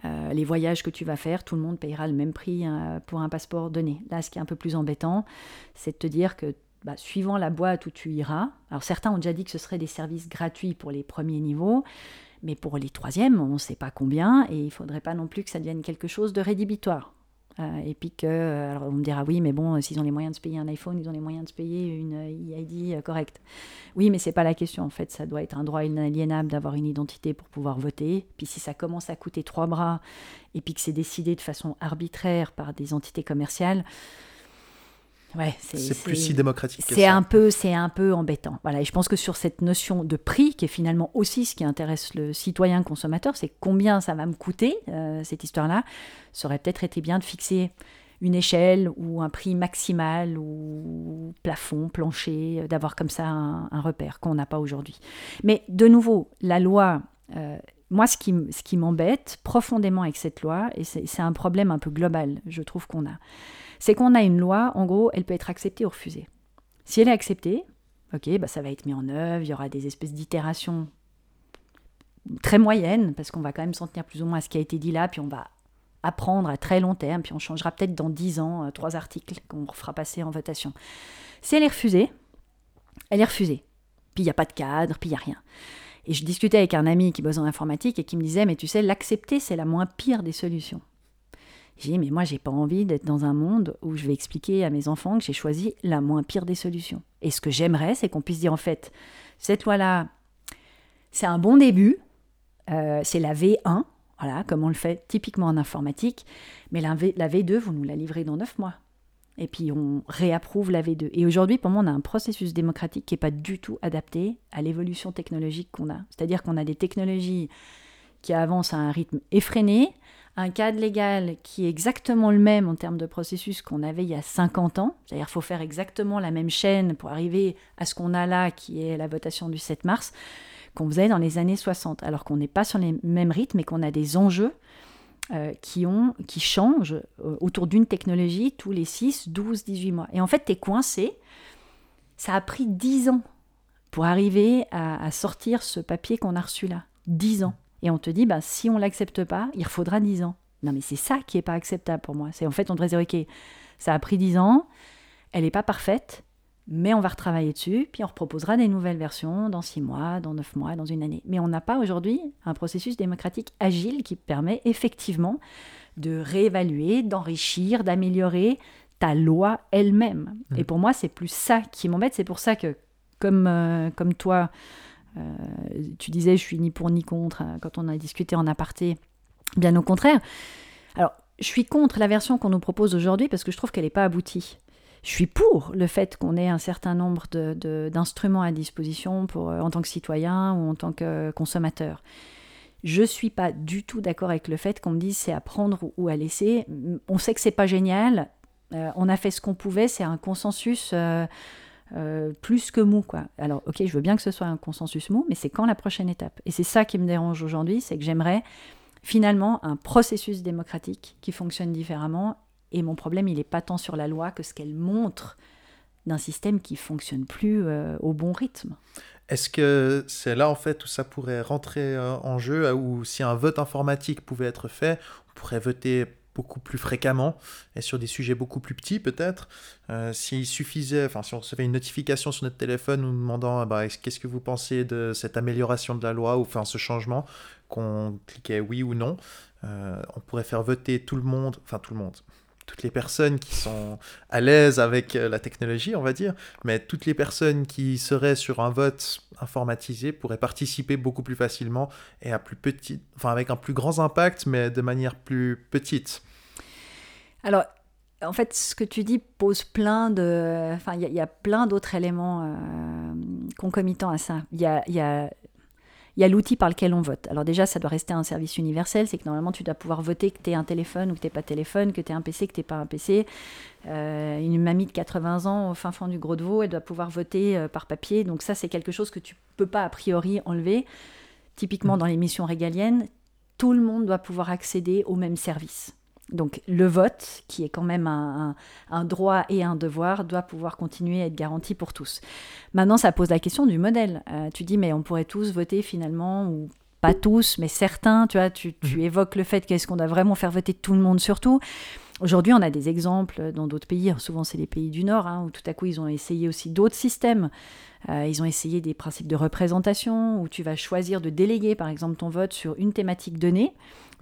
euh, les voyages que tu vas faire, tout le monde payera le même prix euh, pour un passeport donné. Là, ce qui est un peu plus embêtant, c'est de te dire que bah, suivant la boîte où tu iras, alors certains ont déjà dit que ce serait des services gratuits pour les premiers niveaux, mais pour les troisièmes, on ne sait pas combien, et il ne faudrait pas non plus que ça devienne quelque chose de rédhibitoire. Euh, et puis que, euh, alors on me dira oui, mais bon, s'ils ont les moyens de se payer un iPhone, ils ont les moyens de se payer une EID euh, correcte. Oui, mais c'est pas la question. En fait, ça doit être un droit inaliénable d'avoir une identité pour pouvoir voter. Puis si ça commence à coûter trois bras et puis que c'est décidé de façon arbitraire par des entités commerciales, c'est plus si démocratique que c'est un peu c'est un peu embêtant. Voilà et je pense que sur cette notion de prix qui est finalement aussi ce qui intéresse le citoyen consommateur c'est combien ça va me coûter euh, cette histoire là ça aurait peut-être été bien de fixer une échelle ou un prix maximal ou plafond plancher euh, d'avoir comme ça un, repère qu'on n'a pas aujourd'hui. Mais de nouveau la loi euh, moi, ce qui, ce qui m'embête profondément avec cette loi, et c'est un problème un peu global, je trouve qu'on a, c'est qu'on a une loi, en gros, elle peut être acceptée ou refusée. Si elle est acceptée, ok, bah ça va être mis en œuvre, il y aura des espèces d'itérations très moyennes, parce qu'on va quand même s'en tenir plus ou moins à ce qui a été dit là, puis on va apprendre à très long terme, puis on changera peut-être dans dix ans euh, trois articles qu'on fera passer en votation. Si elle est refusée, elle est refusée. Puis il n'y a pas de cadre, puis il n'y a rien. Et je discutais avec un ami qui bosse en informatique et qui me disait, mais tu sais, l'accepter, c'est la moins pire des solutions. J'ai dit, mais moi, j'ai pas envie d'être dans un monde où je vais expliquer à mes enfants que j'ai choisi la moins pire des solutions. Et ce que j'aimerais, c'est qu'on puisse dire, en fait, cette loi-là, c'est un bon début, euh, c'est la V1, voilà, comme on le fait typiquement en informatique, mais la, v, la V2, vous nous la livrez dans neuf mois. Et puis on réapprouve la V2. Et aujourd'hui, pour moi, on a un processus démocratique qui n'est pas du tout adapté à l'évolution technologique qu'on a. C'est-à-dire qu'on a des technologies qui avancent à un rythme effréné, un cadre légal qui est exactement le même en termes de processus qu'on avait il y a 50 ans. C'est-à-dire faut faire exactement la même chaîne pour arriver à ce qu'on a là, qui est la votation du 7 mars, qu'on faisait dans les années 60. Alors qu'on n'est pas sur les mêmes rythmes et qu'on a des enjeux euh, qui, ont, qui changent euh, autour d'une technologie tous les 6, 12, 18 mois. Et en fait, tu es coincé. Ça a pris 10 ans pour arriver à, sortir ce papier qu'on a reçu là. 10 ans. Et on te dit, bah, si on l'accepte pas, il faudra 10 ans. Non, mais c'est ça qui n'est pas acceptable pour moi. C'est en fait, on devrait dire, OK, ça a pris 10 ans, elle n'est pas parfaite, mais on va retravailler dessus, puis on reproposera des nouvelles versions dans 6 mois, dans 9 mois, dans une année. Mais on n'a pas aujourd'hui un processus démocratique agile qui permet effectivement de réévaluer, d'enrichir, d'améliorer ta loi elle-même. Mmh. Et pour moi, c'est plus ça qui m'embête. C'est pour ça que, comme, euh, comme toi, tu disais, je suis ni pour ni contre euh, quand on a discuté en aparté. Bien au contraire. Alors, je suis contre la version qu'on nous propose aujourd'hui parce que je trouve qu'elle n'est pas aboutie. Je suis pour le fait qu'on ait un certain nombre d'instruments à disposition pour, euh, en tant que citoyen ou en tant que consommateur. Je ne suis pas du tout d'accord avec le fait qu'on me dise c'est à prendre ou à laisser. On sait que c'est pas génial. on a fait ce qu'on pouvait. C'est un consensus. Euh, plus que mou. Quoi. Alors, ok, je veux bien que ce soit un consensus mou, mais c'est quand la prochaine étape? Et c'est ça qui me dérange aujourd'hui, c'est que j'aimerais finalement un processus démocratique qui fonctionne différemment. Et mon problème, il n'est pas tant sur la loi que ce qu'elle montre d'un système qui fonctionne plus euh, au bon rythme. Est-ce que c'est là en fait où ça pourrait rentrer euh, en jeu, ou si un vote informatique pouvait être fait, on pourrait voter beaucoup plus fréquemment et sur des sujets beaucoup plus petits peut-être. Euh, s'il suffisait, enfin si on recevait une notification sur notre téléphone nous demandant ah bah, qu'est-ce que vous pensez de cette amélioration de la loi ou enfin ce changement, qu'on cliquait oui ou non, euh, on pourrait faire voter tout le monde, enfin tout le monde, toutes les personnes qui sont à l'aise avec euh, la technologie, on va dire, mais toutes les personnes qui seraient sur un vote informatisé pourraient participer beaucoup plus facilement et à plus enfin avec un plus grand impact, mais de manière plus petite. Alors, en fait, ce que tu dis pose plein de, enfin, il y, a plein d'autres éléments euh, concomitants à ça. Il y a, y a il y a l'outil par lequel on vote. Alors déjà, ça doit rester un service universel, c'est que normalement, tu dois pouvoir voter que tu un téléphone ou que tu pas de téléphone, que tu un PC, que tu pas un PC. Euh, une mamie de 80 ans au fin fond du Gros de Vaud, elle doit pouvoir voter euh, par papier. Donc ça, c'est quelque chose que tu peux pas a priori enlever. Typiquement, mmh. dans les missions régaliennes, tout le monde doit pouvoir accéder au même service. Donc le vote, qui est quand même un, droit et un devoir, doit pouvoir continuer à être garanti pour tous. Maintenant, ça pose la question du modèle. Euh, tu dis, mais on pourrait tous voter finalement, ou pas tous, mais certains, tu vois, tu, mhm. évoques le fait qu'est-ce qu'on doit vraiment faire voter tout le monde surtout. Aujourd'hui, on a des exemples dans d'autres pays, souvent c'est les pays du Nord, hein, où tout à coup ils ont essayé aussi d'autres systèmes. Euh, ils ont essayé des principes de représentation, où tu vas choisir de déléguer par exemple ton vote sur une thématique donnée.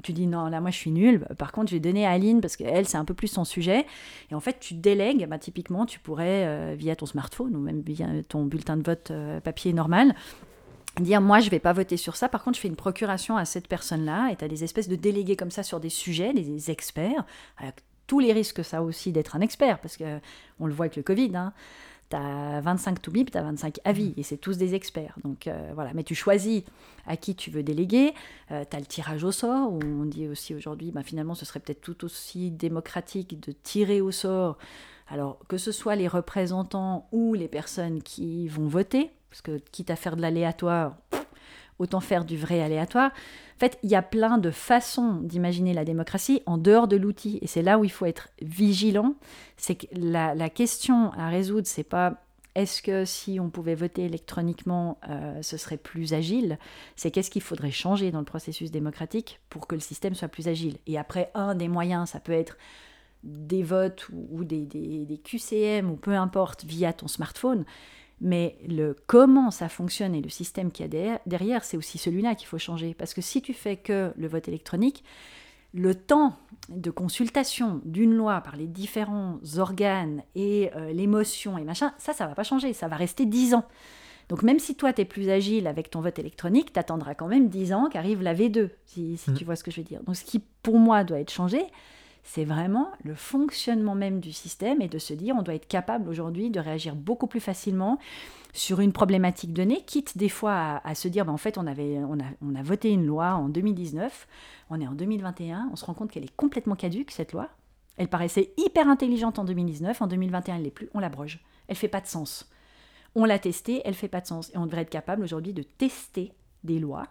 Tu dis non, là moi je suis nulle, par contre je vais donner à Aline parce qu'elle c'est un peu plus son sujet. Et en fait tu délègues, bah, typiquement tu pourrais euh, via ton smartphone ou même via ton bulletin de vote euh, papier normal, dire moi je vais pas voter sur ça, par contre je fais une procuration à cette personne-là, et tu as des espèces de délégués comme ça sur des sujets, des, experts, avec tous les risques que ça aussi d'être un expert, parce que on le voit avec le Covid, hein, tu as 25 to bip, tu as 25 avis, mmh. et c'est tous des experts. Donc euh, voilà, mais tu choisis à qui tu veux déléguer, euh, tu as le tirage au sort, où on dit aussi aujourd'hui, bah, finalement ce serait peut-être tout aussi démocratique de tirer au sort, alors que ce soit les représentants ou les personnes qui vont voter, parce que quitte à faire de l'aléatoire, autant faire du vrai aléatoire. En fait, il y a plein de façons d'imaginer la démocratie en dehors de l'outil. Et c'est là où il faut être vigilant. C'est que la, question à résoudre, c'est pas est-ce que si on pouvait voter électroniquement, euh, ce serait plus agile? C'est qu'est-ce qu'il faudrait changer dans le processus démocratique pour que le système soit plus agile? Et après, un des moyens, ça peut être des votes ou, des, des, QCM ou peu importe via ton smartphone. Mais le comment ça fonctionne et le système qu'il y a derrière, c'est aussi celui-là qu'il faut changer. Parce que si tu fais que le vote électronique, le temps de consultation d'une loi par les différents organes et euh, l'émotion et machin, ça, ça va pas changer. Ça va rester 10 ans. Donc même si toi, tu es plus agile avec ton vote électronique, tu attendras quand même 10 ans qu'arrive la V2, si, si mmh. tu vois ce que je veux dire. Donc ce qui, pour moi, doit être changé, c'est vraiment le fonctionnement même du système et de se dire on doit être capable aujourd'hui de réagir beaucoup plus facilement sur une problématique donnée, quitte des fois à, se dire ben, en fait on, avait, on, a, voté une loi en 2019, on est en 2021, on se rend compte qu'elle est complètement caduque cette loi. Elle paraissait hyper intelligente en 2019, en 2021 elle l'est plus, on l'abroge. Elle fait pas de sens. On l'a testée, elle fait pas de sens. Et on devrait être capable aujourd'hui de tester des lois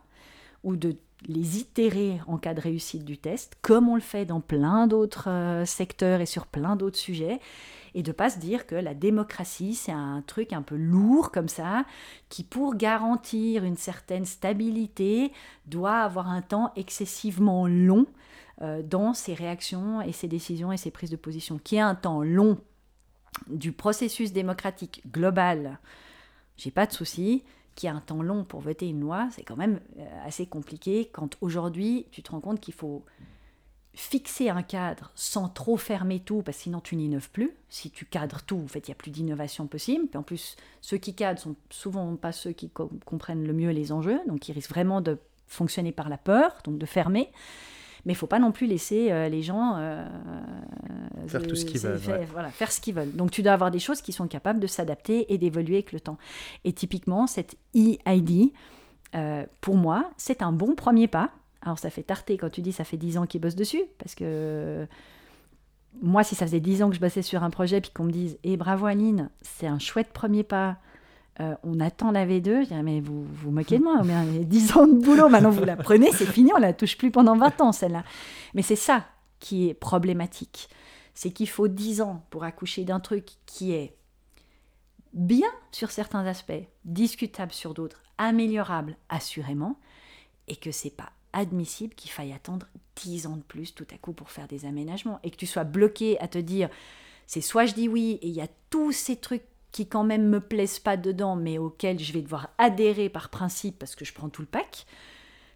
ou de les itérer en cas de réussite du test, comme on le fait dans plein d'autres euh, secteurs et sur plein d'autres sujets, et de pas se dire que la démocratie, c'est un truc un peu lourd comme ça, qui pour garantir une certaine stabilité, doit avoir un temps excessivement long euh, dans ses réactions et ses décisions et ses prises de position, qui est un temps long du processus démocratique global, j'ai pas de souci, qui a un temps long pour voter une loi, c'est quand même euh, assez compliqué quand aujourd'hui tu te rends compte qu'il faut fixer un cadre sans trop fermer tout, parce que sinon tu n'innoves plus. Si tu cadres tout, en fait, il n'y a plus d'innovation possible. Puis en plus, ceux qui cadrent sont souvent pas ceux qui comprennent le mieux les enjeux, donc ils risquent vraiment de fonctionner par la peur, donc de fermer mais il faut pas non plus laisser euh, les gens euh, faire tout ce qu'ils veulent. Voilà, faire ce qu'ils veulent. Donc tu dois avoir des choses qui sont capables de s'adapter et d'évoluer avec le temps. Et typiquement, cette EID, euh, pour moi, c'est un bon premier pas. Alors ça fait tarter quand tu dis ça fait 10 ans qu'ils bossent dessus, parce que moi, si ça faisait 10 ans que je bossais sur un projet, puis qu'on me dise, eh bravo Aline, c'est un chouette premier pas, euh, on attend la V2, je mais vous vous moquez de moi, a 10 ans de boulot, maintenant vous la prenez, c'est fini, on la touche plus pendant 20 ans celle-là. Mais c'est ça qui est problématique, c'est qu'il faut 10 ans pour accoucher d'un truc qui est bien sur certains aspects, discutable sur d'autres, améliorable assurément, et que c'est pas admissible qu'il faille attendre 10 ans de plus tout à coup pour faire des aménagements, et que tu sois bloqué à te dire, c'est soit je dis oui, et il y a tous ces trucs qui quand même me plaisent pas dedans, mais auxquels je vais devoir adhérer par principe parce que je prends tout le pack.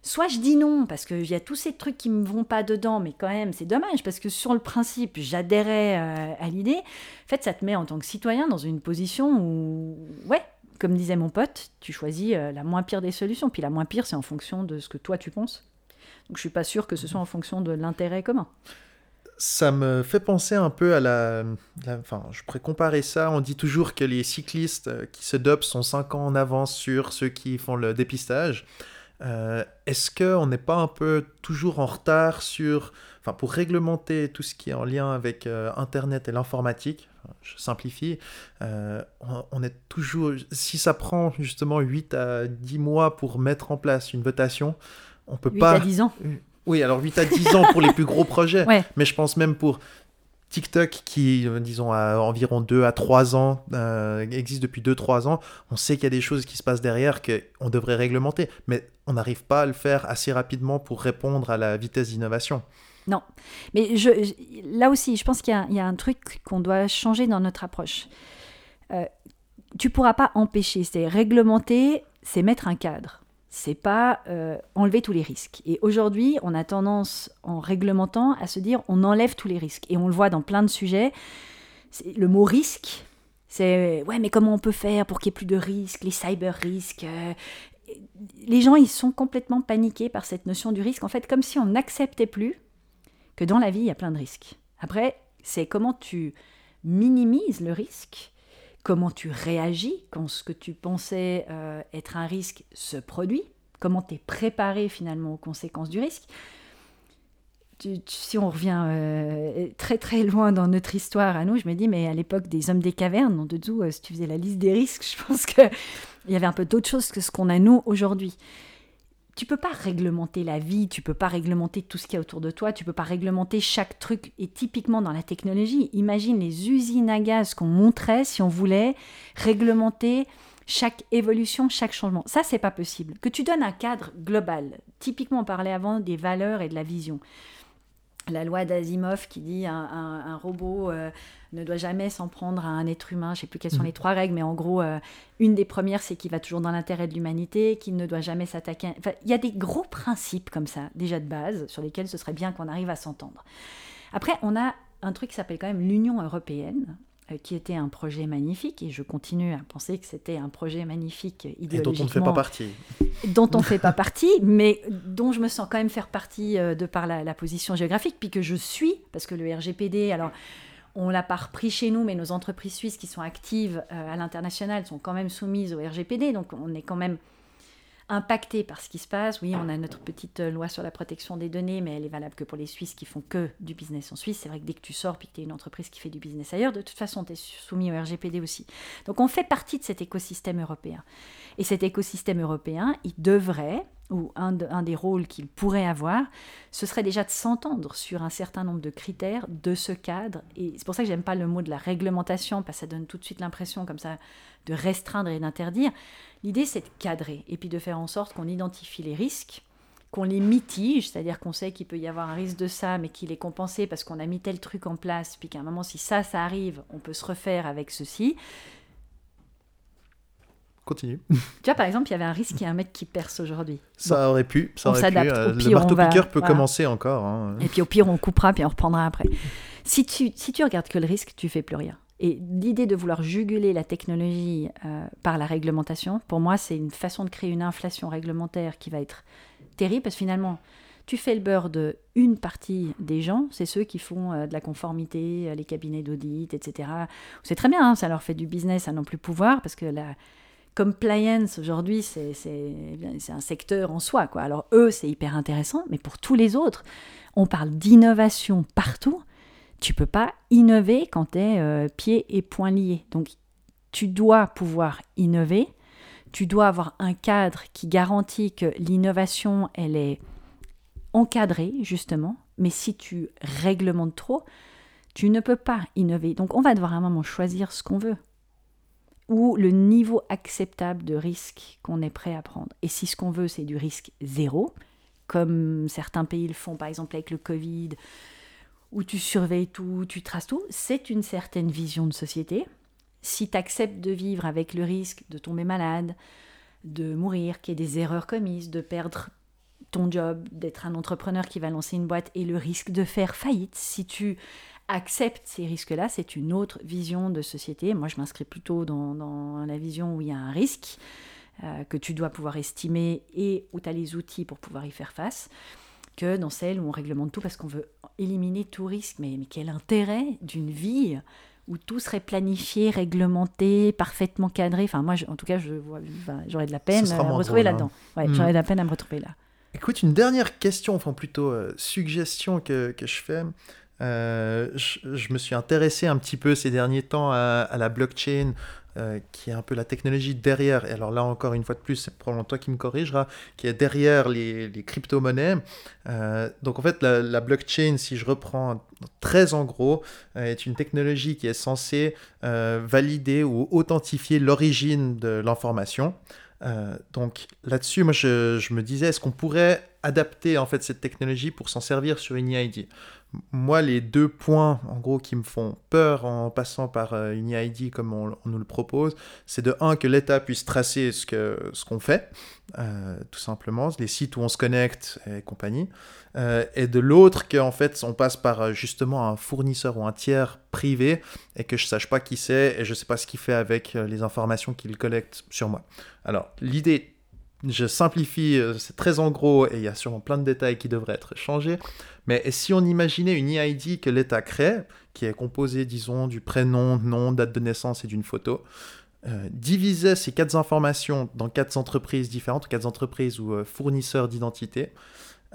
Soit je dis non parce qu'il y a tous ces trucs qui me vont pas dedans, mais quand même c'est dommage parce que sur le principe j'adhérais euh, à l'idée. En fait, ça te met en tant que citoyen dans une position où, ouais, comme disait mon pote, tu choisis euh, la moins pire des solutions. Puis la moins pire, c'est en fonction de ce que toi tu penses. Donc je suis pas sûr que ce soit en fonction de l'intérêt commun ça me fait penser un peu à la, Enfin, je pourrais comparer ça. On dit toujours que les cyclistes euh, qui se dopent sont 5 ans en avance sur ceux qui font le dépistage. Euh, est-ce qu'on n'est pas un peu toujours en retard sur. Enfin, pour réglementer tout ce qui est en lien avec euh, Internet et l'informatique, je simplifie, on, est toujours. Si ça prend justement 8 à 10 mois pour mettre en place une votation, on peut 8 pas. à 10 ans oui, alors 8 à 10 ans pour les plus gros projets, mais je pense même pour TikTok qui, euh, disons, a environ 2 à 3 ans, euh, existe depuis 2-3 ans, on sait qu'il y a des choses qui se passent derrière qu'on devrait réglementer, mais on n'arrive pas à le faire assez rapidement pour répondre à la vitesse d'innovation. Non, mais je, là aussi, je pense qu'il y, a un truc qu'on doit changer dans notre approche. Euh, tu pourras pas empêcher, c'est réglementer, c'est mettre un cadre c'est pas euh, enlever tous les risques. Et aujourd'hui, on a tendance, en réglementant, à se dire on enlève tous les risques. Et on le voit dans plein de sujets. Le mot risque, c'est ouais, mais comment on peut faire pour qu'il n'y ait plus de risques, les cyber risques euh, Les gens, ils sont complètement paniqués par cette notion du risque. En fait, comme si on n'acceptait plus que dans la vie, il y a plein de risques. Après, c'est comment tu minimises le risque comment tu réagis quand ce que tu pensais euh, être un risque se produit, comment tu es préparé finalement aux conséquences du risque? si on revient euh, très très loin dans notre histoire à nous, je me dis, mais à l'époque des hommes des cavernes, de dessous, euh, si tu faisais la liste des risques, je pense qu'il y avait un peu d'autres choses que ce qu'on a nous aujourd'hui tu peux pas réglementer la vie, tu peux pas réglementer tout ce qu'il y a autour de toi, tu peux pas réglementer chaque truc. Et typiquement dans la technologie, imagine les usines à gaz qu'on montrait si on voulait réglementer chaque évolution, chaque changement. Ça, c'est pas possible. Que tu donnes un cadre global. Typiquement, on parlait avant des valeurs et de la vision la loi d'Asimov qui dit un, un, robot euh, ne doit jamais s'en prendre à un être humain. Je ne sais plus quelles sont mm. les trois règles, mais en gros, euh, une des premières, c'est qu'il va toujours dans l'intérêt de l'humanité, qu'il ne doit jamais s'attaquer. Enfin, il y a des gros principes comme ça, déjà de base, sur lesquels ce serait bien qu'on arrive à s'entendre. Après, on a un truc qui s'appelle quand même l'Union européenne, qui était un projet magnifique, et je continue à penser que c'était un projet magnifique idéologiquement. Et dont on ne fait pas partie. Dont on ne fait pas partie, mais dont je me sens quand même faire partie euh, de par la, position géographique, puis que je suis, parce que le RGPD, alors on l'a pas repris chez nous, mais nos entreprises suisses qui sont actives euh, à l'international sont quand même soumises au RGPD, donc on est quand même impacté par ce qui se passe. Oui, on a notre petite euh, loi sur la protection des données, mais elle est valable que pour les Suisses qui font que du business en Suisse. C'est vrai que dès que tu sors puis que tu es une entreprise qui fait du business ailleurs, de toute façon, tu es soumis au RGPD aussi. Donc on fait partie de cet écosystème européen. Et cet écosystème européen, il devrait, ou un, des rôles qu'il pourrait avoir, ce serait déjà de s'entendre sur un certain nombre de critères de ce cadre. Et c'est pour ça que j'aime pas le mot de la réglementation, parce que ça donne tout de suite l'impression comme ça de restreindre et d'interdire. L'idée, c'est de cadrer et puis de faire en sorte qu'on identifie les risques, qu'on les mitige, c'est-à-dire qu'on sait qu'il peut y avoir un risque de ça, mais qu'il est compensé parce qu'on a mis tel truc en place, puis qu'à un moment, si ça, ça arrive, on peut se refaire avec ceci. Continue. Tu vois, par exemple, il y avait un risque, il y a un mec qui perce aujourd'hui. Ça aurait pu, ça aurait pu. Euh, le marteau-piqueur peut commencer encore. Hein. Et puis au pire, on coupera, puis on reprendra après. Si tu, si tu regardes que le risque, tu fais plus rien. Et l'idée de vouloir juguler la technologie euh, par la réglementation, pour moi, c'est une façon de créer une inflation réglementaire qui va être terrible, parce que finalement, tu fais le beurre de une partie des gens, c'est ceux qui font euh, de la conformité, euh, les cabinets d'audit, etc. C'est très bien, hein, ça leur fait du business à non plus pouvoir, parce que la compliance aujourd'hui, c'est un secteur en soi. Alors eux, c'est hyper intéressant, mais pour tous les autres, on parle d'innovation partout tu peux pas innover quand tu es euh, pieds et poings liés. Donc tu dois pouvoir innover, tu dois avoir un cadre qui garantit que l'innovation, elle est encadrée justement, mais si tu réglementes trop, tu ne peux pas innover. Donc on va devoir à un moment choisir ce qu'on veut ou le niveau acceptable de risque qu'on est prêt à prendre. Et si ce qu'on veut, c'est du risque zéro, comme certains pays le font par exemple avec le Covid, où tu surveilles tout, tu traces tout, c'est une certaine vision de société. Si tu acceptes de vivre avec le risque de tomber malade, de mourir, qu'il y ait des erreurs commises, de perdre ton job, d'être un entrepreneur qui va lancer une boîte et le risque de faire faillite, si tu acceptes ces risques-là, c'est une autre vision de société. Moi, je m'inscris plutôt dans, la vision où il y a un risque euh, que tu dois pouvoir estimer et où tu as les outils pour pouvoir y faire face que dans celle où on réglemente tout parce qu'on veut éliminer tout risque. Mais, mais quel intérêt d'une vie où tout serait planifié, réglementé, parfaitement cadré? Enfin, moi, en tout cas, je j'aurais de la peine à me retrouver hein. là-dedans. Ouais, J'aurais de la peine à me retrouver là. Écoute, une dernière question, enfin plutôt euh, suggestion que, que, je fais. Euh, je, me suis intéressé un petit peu ces derniers temps à, à la blockchain, euh, qui est un peu la technologie derrière, et alors là encore une fois de plus, c'est probablement toi qui me corrigera, qui est derrière les, les crypto-monnaies. Euh, donc en fait, la, blockchain, si je reprends très en gros, euh, est une technologie qui est censée valider ou authentifier l'origine de l'information. donc là-dessus, moi je, me disais, est-ce qu'on pourrait adapter en fait cette technologie pour s'en servir sur une EID moi, les deux points, en gros, qui me font peur en passant par euh, une ID comme on, nous le propose, c'est de un, que l'État puisse tracer ce qu'on ce qu'on fait, euh, tout simplement, les sites où on se connecte et compagnie, euh, et de l'autre, qu'en fait, on passe par justement un fournisseur ou un tiers privé et que je sache pas qui c'est et je sais pas ce qu'il fait avec les informations qu'il collecte sur moi. Alors, l'idée je simplifie, c'est très en gros et il y a sûrement plein de détails qui devraient être changés. Mais si on imaginait une EID que l'État crée, qui est composée, disons, du prénom, nom, date de naissance et d'une photo, euh, divisait ces quatre informations dans quatre entreprises différentes, quatre entreprises ou euh, fournisseurs d'identité,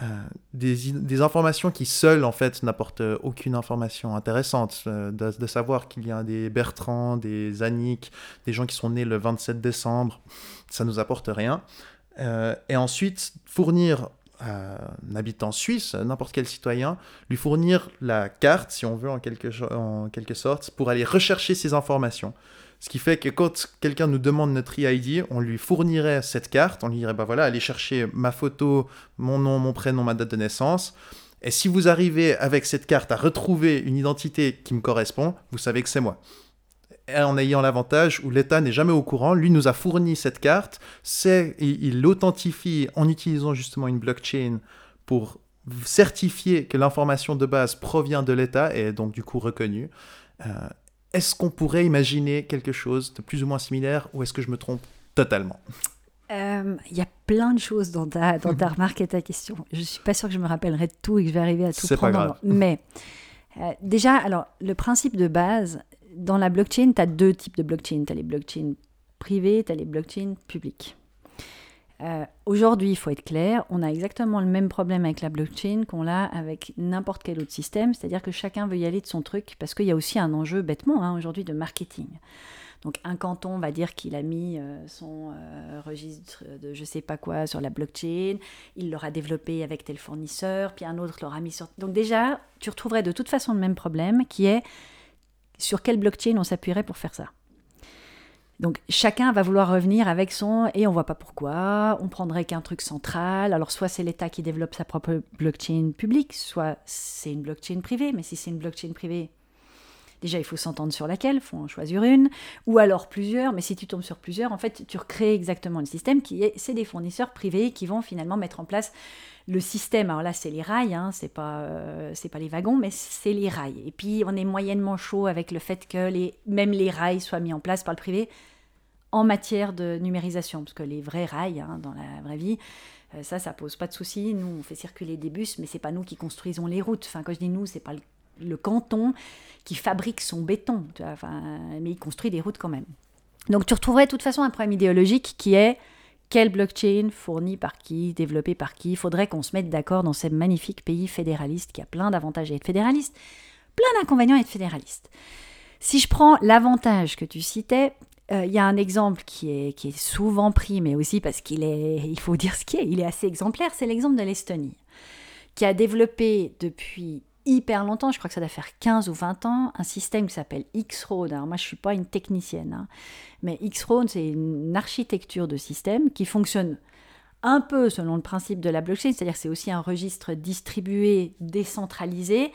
euh, des, informations qui seules en fait n'apportent aucune information intéressante, de, de, savoir qu'il y a des Bertrand, des Annick, des gens qui sont nés le 27 décembre, ça nous apporte rien. Et ensuite fournir un habitant suisse, n'importe quel citoyen, lui fournir la carte, si on veut, en quelque, en quelque sorte, pour aller rechercher ces informations. Ce qui fait que quand quelqu'un nous demande notre EID, on lui fournirait cette carte, on lui dirait, bah voilà, allez chercher ma photo, mon nom, mon prénom, ma date de naissance. Et si vous arrivez avec cette carte à retrouver une identité qui me correspond, vous savez que c'est moi en ayant l'avantage où l'État n'est jamais au courant. Lui nous a fourni cette carte, c'est, il l'authentifie en utilisant justement une blockchain pour certifier que l'information de base provient de l'État et est donc du coup reconnue. Euh, est-ce qu'on pourrait imaginer quelque chose de plus ou moins similaire ou est-ce que je me trompe totalement? Euh, il y a plein de choses dans ta, dans ta remarque et ta question. Je ne suis pas sûre que je me rappellerai de tout et que je vais arriver à tout prendre. Pas grave. Mais euh, déjà, alors, le principe de base, dans la blockchain, tu as deux types de blockchain. Tu as les blockchains privées, tu as les blockchains publiques. Euh, aujourd'hui, il faut être clair, on a exactement le même problème avec la blockchain qu'on l'a avec n'importe quel autre système, c'est-à-dire que chacun veut y aller de son truc, parce qu'il y a aussi un enjeu bêtement hein, aujourd'hui de marketing. Donc un canton va dire qu'il a mis euh, son euh, registre de je sais pas quoi sur la blockchain, il l'aura développé avec tel fournisseur, puis un autre l'aura mis sur... Donc déjà, tu retrouverais de toute façon le même problème qui est sur quelle blockchain on s'appuierait pour faire ça. Donc chacun va vouloir revenir avec son et on voit pas pourquoi, on prendrait qu'un truc central. Alors soit c'est l'État qui développe sa propre blockchain publique, soit c'est une blockchain privée, mais si c'est une blockchain privée, déjà il faut s'entendre sur laquelle, il faut en choisir une, ou alors plusieurs, mais si tu tombes sur plusieurs, en fait tu recrées exactement le système qui est, c'est des fournisseurs privés qui vont finalement mettre en place le système, alors là c'est les rails, hein, c'est pas euh, pas les wagons, mais c'est les rails. Et puis on est moyennement chaud avec le fait que les, même les rails soient mis en place par le privé en matière de numérisation, parce que les vrais rails hein, dans la vraie vie, euh, ça ça pose pas de souci. Nous on fait circuler des bus, mais c'est pas nous qui construisons les routes. Enfin quand je dis nous, c'est pas le, canton qui fabrique son béton, enfin, mais il construit des routes quand même. Donc tu retrouverais de toute façon un problème idéologique qui est quelle blockchain fournie par qui, développée par qui. Il faudrait qu'on se mette d'accord dans ce magnifique pays fédéraliste qui a plein d'avantages à être fédéraliste, plein d'inconvénients à être fédéraliste. Si je prends l'avantage que tu citais, euh, il y a un exemple qui est, qui est souvent pris, mais aussi parce qu'il est, il faut dire ce qui est, il est assez exemplaire, c'est l'exemple de l'Estonie, qui a développé depuis hyper longtemps, je crois que ça doit faire 15 ou 20 ans, un système qui s'appelle X-Road. Alors moi, je ne suis pas une technicienne, hein, mais X-Road, c'est une architecture de système qui fonctionne un peu selon le principe de la blockchain, c'est-à-dire c'est aussi un registre distribué, décentralisé,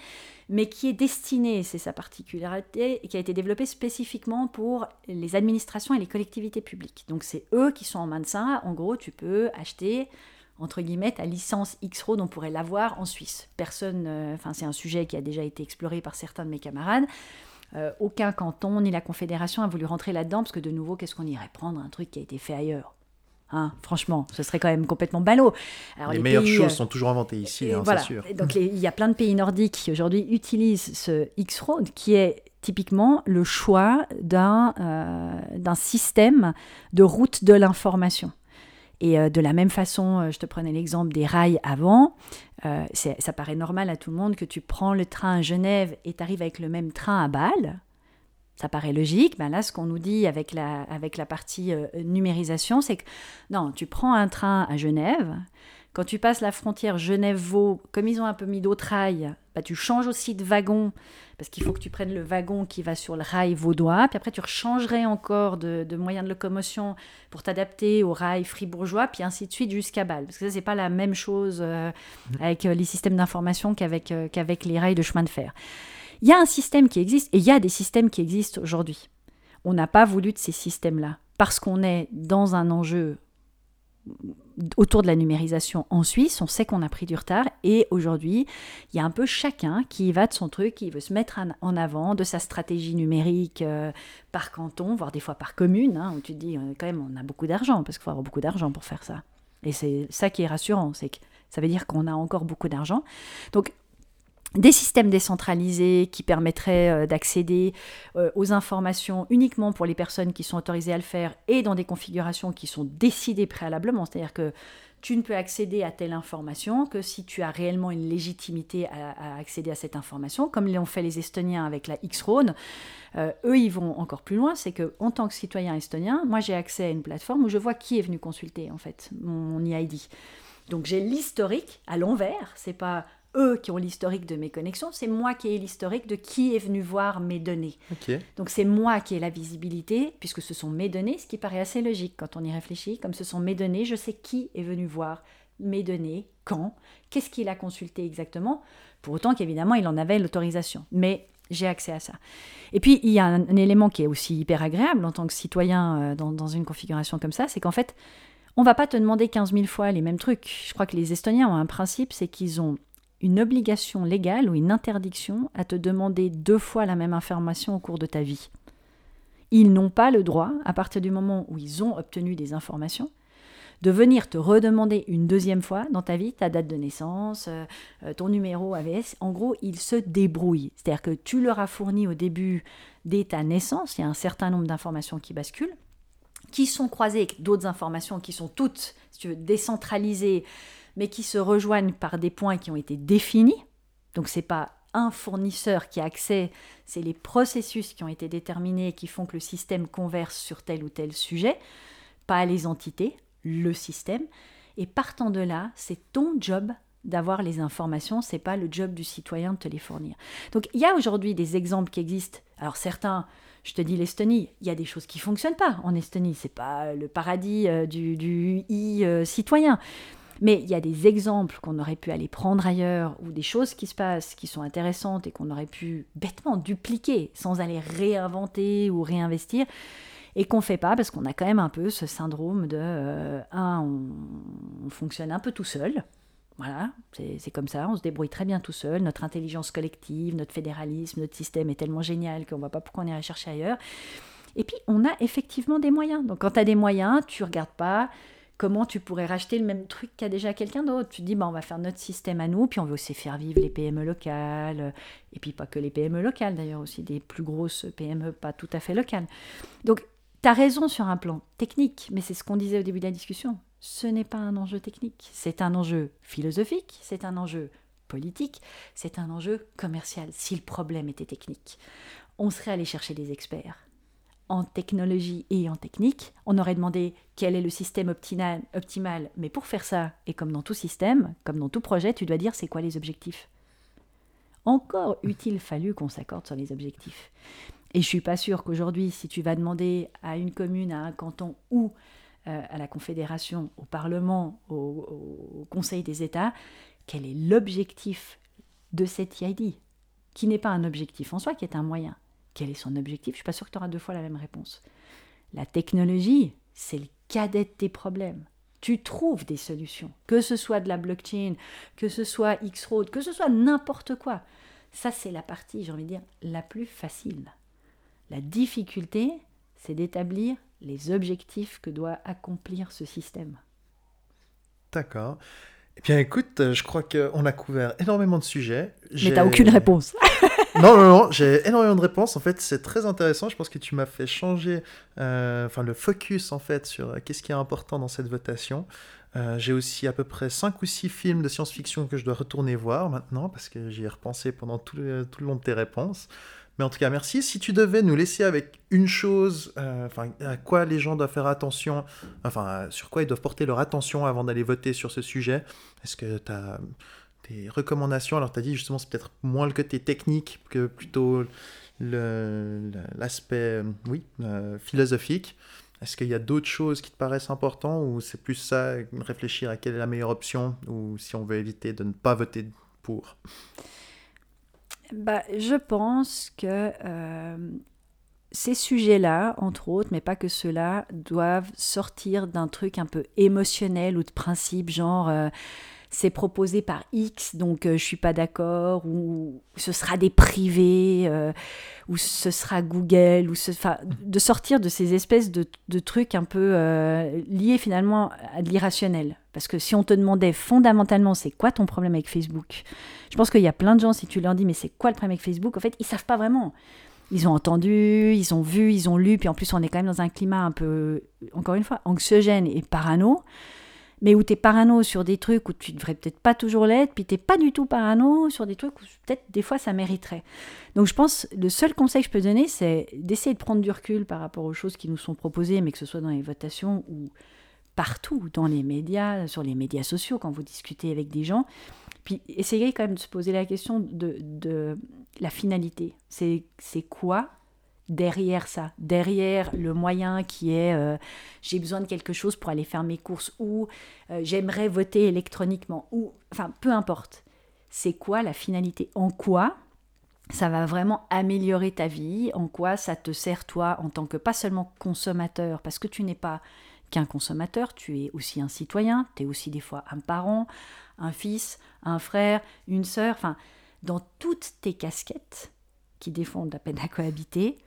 mais qui est destiné, c'est sa particularité, qui a été développé spécifiquement pour les administrations et les collectivités publiques. Donc c'est eux qui sont en main de ça. En gros, tu peux acheter entre guillemets, ta licence X-Road, on pourrait l'avoir en Suisse. Personne, euh, enfin, c'est un sujet qui a déjà été exploré par certains de mes camarades. Euh, aucun canton ni la Confédération a voulu rentrer là-dedans, parce que de nouveau, qu'est-ce qu'on irait prendre un truc qui a été fait ailleurs? Hein, franchement, ce serait quand même complètement ballot. les, meilleures choses euh, sont toujours inventées ici, hein, c'est sûr. Donc il y a plein de pays nordiques qui aujourd'hui utilisent ce X-Road, qui est typiquement le choix d'un système de route de l'information. Et euh, de la même façon, euh, je te prenais l'exemple des rails avant, euh, ça paraît normal à tout le monde que tu prends le train à Genève et tu arrives avec le même train à Bâle. Ça paraît logique. Ben là, ce qu'on nous dit avec la, avec la partie numérisation, c'est que non, tu prends un train à Genève, quand tu passes la frontière Genève-Vaud, comme ils ont un peu mis d'autres rails, bah, tu changes aussi de wagon, parce qu'il faut que tu prennes le wagon qui va sur le rail vaudois, puis après tu rechangerais encore de, de moyens de locomotion pour t'adapter au rail fribourgeois, puis ainsi de suite jusqu'à Bâle. Parce que ça, c'est pas la même chose euh, avec euh, les systèmes d'information qu'avec euh, qu'avec les rails de chemin de fer. Il y a un système qui existe, et il y a des systèmes qui existent aujourd'hui. On n'a pas voulu de ces systèmes-là, parce qu'on est dans un enjeu autour de la numérisation en Suisse, on sait qu'on a pris du retard et aujourd'hui, il y a un peu chacun qui va de son truc, qui veut se mettre en avant de sa stratégie numérique euh, par canton, voire des fois par commune, hein, où tu te dis euh, quand même on a beaucoup d'argent, parce qu'il faut avoir beaucoup d'argent pour faire ça. Et c'est ça qui est rassurant, c'est que ça veut dire qu'on a encore beaucoup d'argent. Donc des systèmes décentralisés qui permettraient euh, d'accéder euh, aux informations uniquement pour les personnes qui sont autorisées à le faire et dans des configurations qui sont décidées préalablement. C'est-à-dire que tu ne peux accéder à telle information que si tu as réellement une légitimité à, accéder à cette information, comme l'ont fait les Estoniens avec la X-Road. Euh, eux, ils vont encore plus loin, c'est que en tant que citoyen estonien, moi j'ai accès à une plateforme où je vois qui est venu consulter en fait mon, mon EID. Donc j'ai l'historique à l'envers, c'est pas eux qui ont l'historique de mes connexions, c'est moi qui ai l'historique de qui est venu voir mes données. Donc c'est moi qui ai la visibilité, puisque ce sont mes données, ce qui paraît assez logique quand on y réfléchit. Comme ce sont mes données, je sais qui est venu voir mes données, quand, qu'est-ce qu'il a consulté exactement, pour autant qu'évidemment il en avait l'autorisation. Mais j'ai accès à ça. Et puis, il y a un, élément qui est aussi hyper agréable en tant que citoyen euh, dans, dans, une configuration comme ça, c'est qu'en fait, on va pas te demander 15 000 fois les mêmes trucs. Je crois que les Estoniens ont un principe, c'est qu'ils ont une obligation légale ou une interdiction à te demander deux fois la même information au cours de ta vie. Ils n'ont pas le droit, à partir du moment où ils ont obtenu des informations, de venir te redemander une deuxième fois dans ta vie ta date de naissance, euh, euh, ton numéro AVS. En gros, ils se débrouillent. C'est-à-dire que tu leur as fourni au début dès ta naissance, il y a un certain nombre d'informations qui basculent, qui sont croisées avec d'autres informations qui sont toutes, si tu veux, décentralisées, mais qui se rejoignent par des points qui ont été définis. Donc c'est pas un fournisseur qui a accès, c'est les processus qui ont été déterminés et qui font que le système converse sur tel ou tel sujet, pas les entités, le système. Et partant de là, c'est ton job d'avoir les informations, c'est pas le job du citoyen de te les fournir. Donc il y a aujourd'hui des exemples qui existent. Alors certains, je te dis l'Estonie, il y a des choses qui fonctionnent pas en Estonie, c'est pas le paradis euh, du, du e-citoyen. Mais il y a des exemples qu'on aurait pu aller prendre ailleurs ou des choses qui se passent qui sont intéressantes et qu'on aurait pu bêtement dupliquer sans aller réinventer ou réinvestir et qu'on fait pas parce qu'on a quand même un peu ce syndrome de euh, un, on, fonctionne un peu tout seul. Voilà, c'est comme ça, on se débrouille très bien tout seul. Notre intelligence collective, notre fédéralisme, notre système est tellement génial qu'on ne voit pas pourquoi on irait chercher ailleurs. Et puis, on a effectivement des moyens. Donc, quand tu as des moyens, tu regardes pas comment tu pourrais racheter le même truc qu'a déjà quelqu'un d'autre. Tu te dis, bah, on va faire notre système à nous, puis on veut aussi faire vivre les PME locales, et puis pas que les PME locales d'ailleurs, aussi des plus grosses PME pas tout à fait locales. Donc, tu as raison sur un plan technique, mais c'est ce qu'on disait au début de la discussion. Ce n'est pas un enjeu technique, c'est un enjeu philosophique, c'est un enjeu politique, c'est un enjeu commercial. Si le problème était technique, on serait allé chercher des experts en technologie et en technique. On aurait demandé quel est le système optimal, optimal, mais pour faire ça, et comme dans tout système, comme dans tout projet, tu dois dire c'est quoi les objectifs. Encore eût-il fallu qu'on s'accorde sur les objectifs. Et je suis pas sûre qu'aujourd'hui, si tu vas demander à une commune, à un canton ou euh, à la Confédération, au Parlement, au, Conseil des États, quel est l'objectif de cette IID, qui n'est pas un objectif en soi, qui est un moyen quel est son objectif Je suis pas sûre que tu auras deux fois la même réponse. La technologie, c'est le cadet de tes problèmes. Tu trouves des solutions, que ce soit de la blockchain, que ce soit X-Road, que ce soit n'importe quoi. Ça, c'est la partie, j'ai envie de dire, la plus facile. La difficulté, c'est d'établir les objectifs que doit accomplir ce système. D'accord. Eh bien, écoute, je crois qu'on a couvert énormément de sujets. Mais tu n'as aucune réponse. non, non, non, j'ai énormément de réponses. En fait, c'est très intéressant. Je pense que tu m'as fait changer euh, le focus en fait sur euh, qu'est-ce qui est important dans cette votation. Euh, j'ai aussi à peu près 5 ou 6 films de science-fiction que je dois retourner voir maintenant parce que j'y ai repensé pendant tout le, tout le long de tes réponses. Mais en tout cas, merci. Si tu devais nous laisser avec une chose, enfin, à quoi les gens doivent faire attention, enfin, sur quoi ils doivent porter leur attention avant d'aller voter sur ce sujet, est-ce que tu as tes recommandations. Alors, tu as dit justement, c'est peut-être moins le côté technique que plutôt l'aspect, euh, oui, euh, philosophique. Est-ce qu'il y a d'autres choses qui te paraissent importantes ou c'est plus ça, réfléchir à quelle est la meilleure option ou si on veut éviter de ne pas voter pour? Bah, Je pense que euh, ces sujets-là, entre autres, mais pas que ceux-là, doivent sortir d'un truc un peu émotionnel ou de principe, genre c'est proposé par X, donc je euh, je suis pas d'accord, ou ce sera des privés, euh, ou ce sera Google, ou de sortir de ces espèces de, trucs un peu euh, liés finalement à de l'irrationnel. Parce que si on te demandait fondamentalement c'est quoi ton problème avec Facebook, je pense qu'il y a plein de gens, si tu leur dis mais c'est quoi le problème avec Facebook, en fait ils savent pas vraiment. Ils ont entendu, ils ont vu, ils ont lu, puis en plus on est quand même dans un climat un peu, encore une fois, anxiogène et parano mais où tu es parano sur des trucs où tu devrais peut-être pas toujours l'être, puis tu pas du tout parano sur des trucs où peut-être des fois ça mériterait. Donc je pense, le seul conseil que je peux donner, c'est d'essayer de prendre du recul par rapport aux choses qui nous sont proposées, mais que ce soit dans les votations ou partout, dans les médias, sur les médias sociaux, quand vous discutez avec des gens. Puis essayez quand même de se poser la question de, de la finalité. C'est quoi derrière ça, derrière le moyen qui est euh, j'ai besoin de quelque chose pour aller faire mes courses ou euh, j'aimerais voter électroniquement ou enfin peu importe. C'est quoi la finalité? En quoi ça va vraiment améliorer ta vie? En quoi ça te sert toi en tant que pas seulement consommateur parce que tu n'es pas qu'un consommateur, tu es aussi un citoyen, tu es aussi des fois un parent, un fils, un frère, une sœur, enfin, dans toutes tes casquettes qui défendent la peine à cohabiter,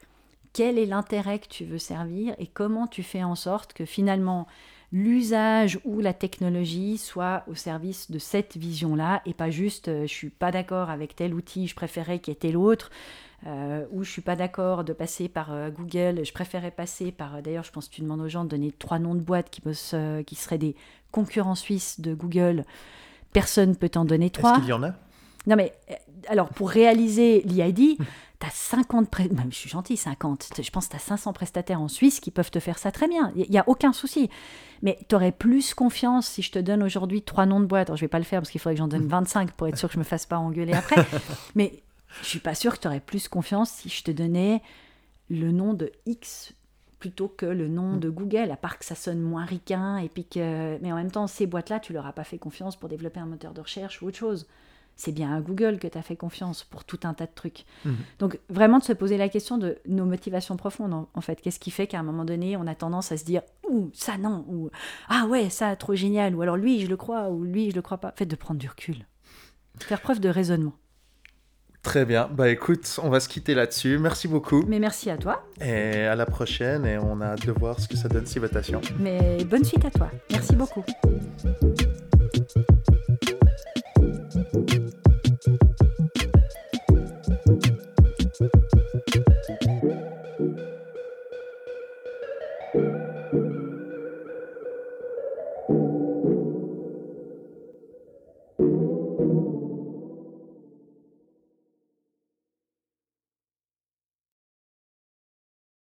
quel est l'intérêt que tu veux servir et comment tu fais en sorte que finalement l'usage ou la technologie soit au service de cette vision-là et pas juste euh, je suis pas d'accord avec tel outil, je préférais qu'il y ait tel autre, euh, ou je suis pas d'accord de passer par euh, Google, je préférais passer par. D'ailleurs, je pense que tu demandes aux gens de donner trois noms de boîtes qui, qui seraient des concurrents suisses de Google. Personne peut t'en donner trois. Est-ce qu'il y en a? Non, mais alors pour réaliser l'IID, tu as 50, je suis gentil, 50, je pense que tu as 500 prestataires en Suisse qui peuvent te faire ça très bien, il n'y a aucun souci. Mais tu aurais plus confiance si je te donne aujourd'hui trois noms de boîtes, alors je vais pas le faire parce qu'il faudrait que j'en donne 25 pour être sûr que je me fasse pas engueuler après, mais je suis pas sûr que tu aurais plus confiance si je te donnais le nom de X plutôt que le nom de Google, à part que ça sonne moins ricain, et puis que... Mais en même temps, ces boîtes-là, tu leur as pas fait confiance pour développer un moteur de recherche ou autre chose c'est bien à Google que tu as fait confiance pour tout un tas de trucs. Mhm. Donc vraiment de se poser la question de nos motivations profondes en, fait. Qu'est-ce qui fait qu'à un moment donné, on a tendance à se dire ouh ça non ou ah ouais ça trop génial ou alors lui je le crois ou lui je le crois pas. Faites de prendre du recul, faire preuve de raisonnement. Très bien. Bah écoute, on va se quitter là-dessus. Merci beaucoup. Mais merci à toi. Et à la prochaine. Et on a hâte de voir ce que ça donne, ces votations. Mais bonne suite à toi. Merci beaucoup.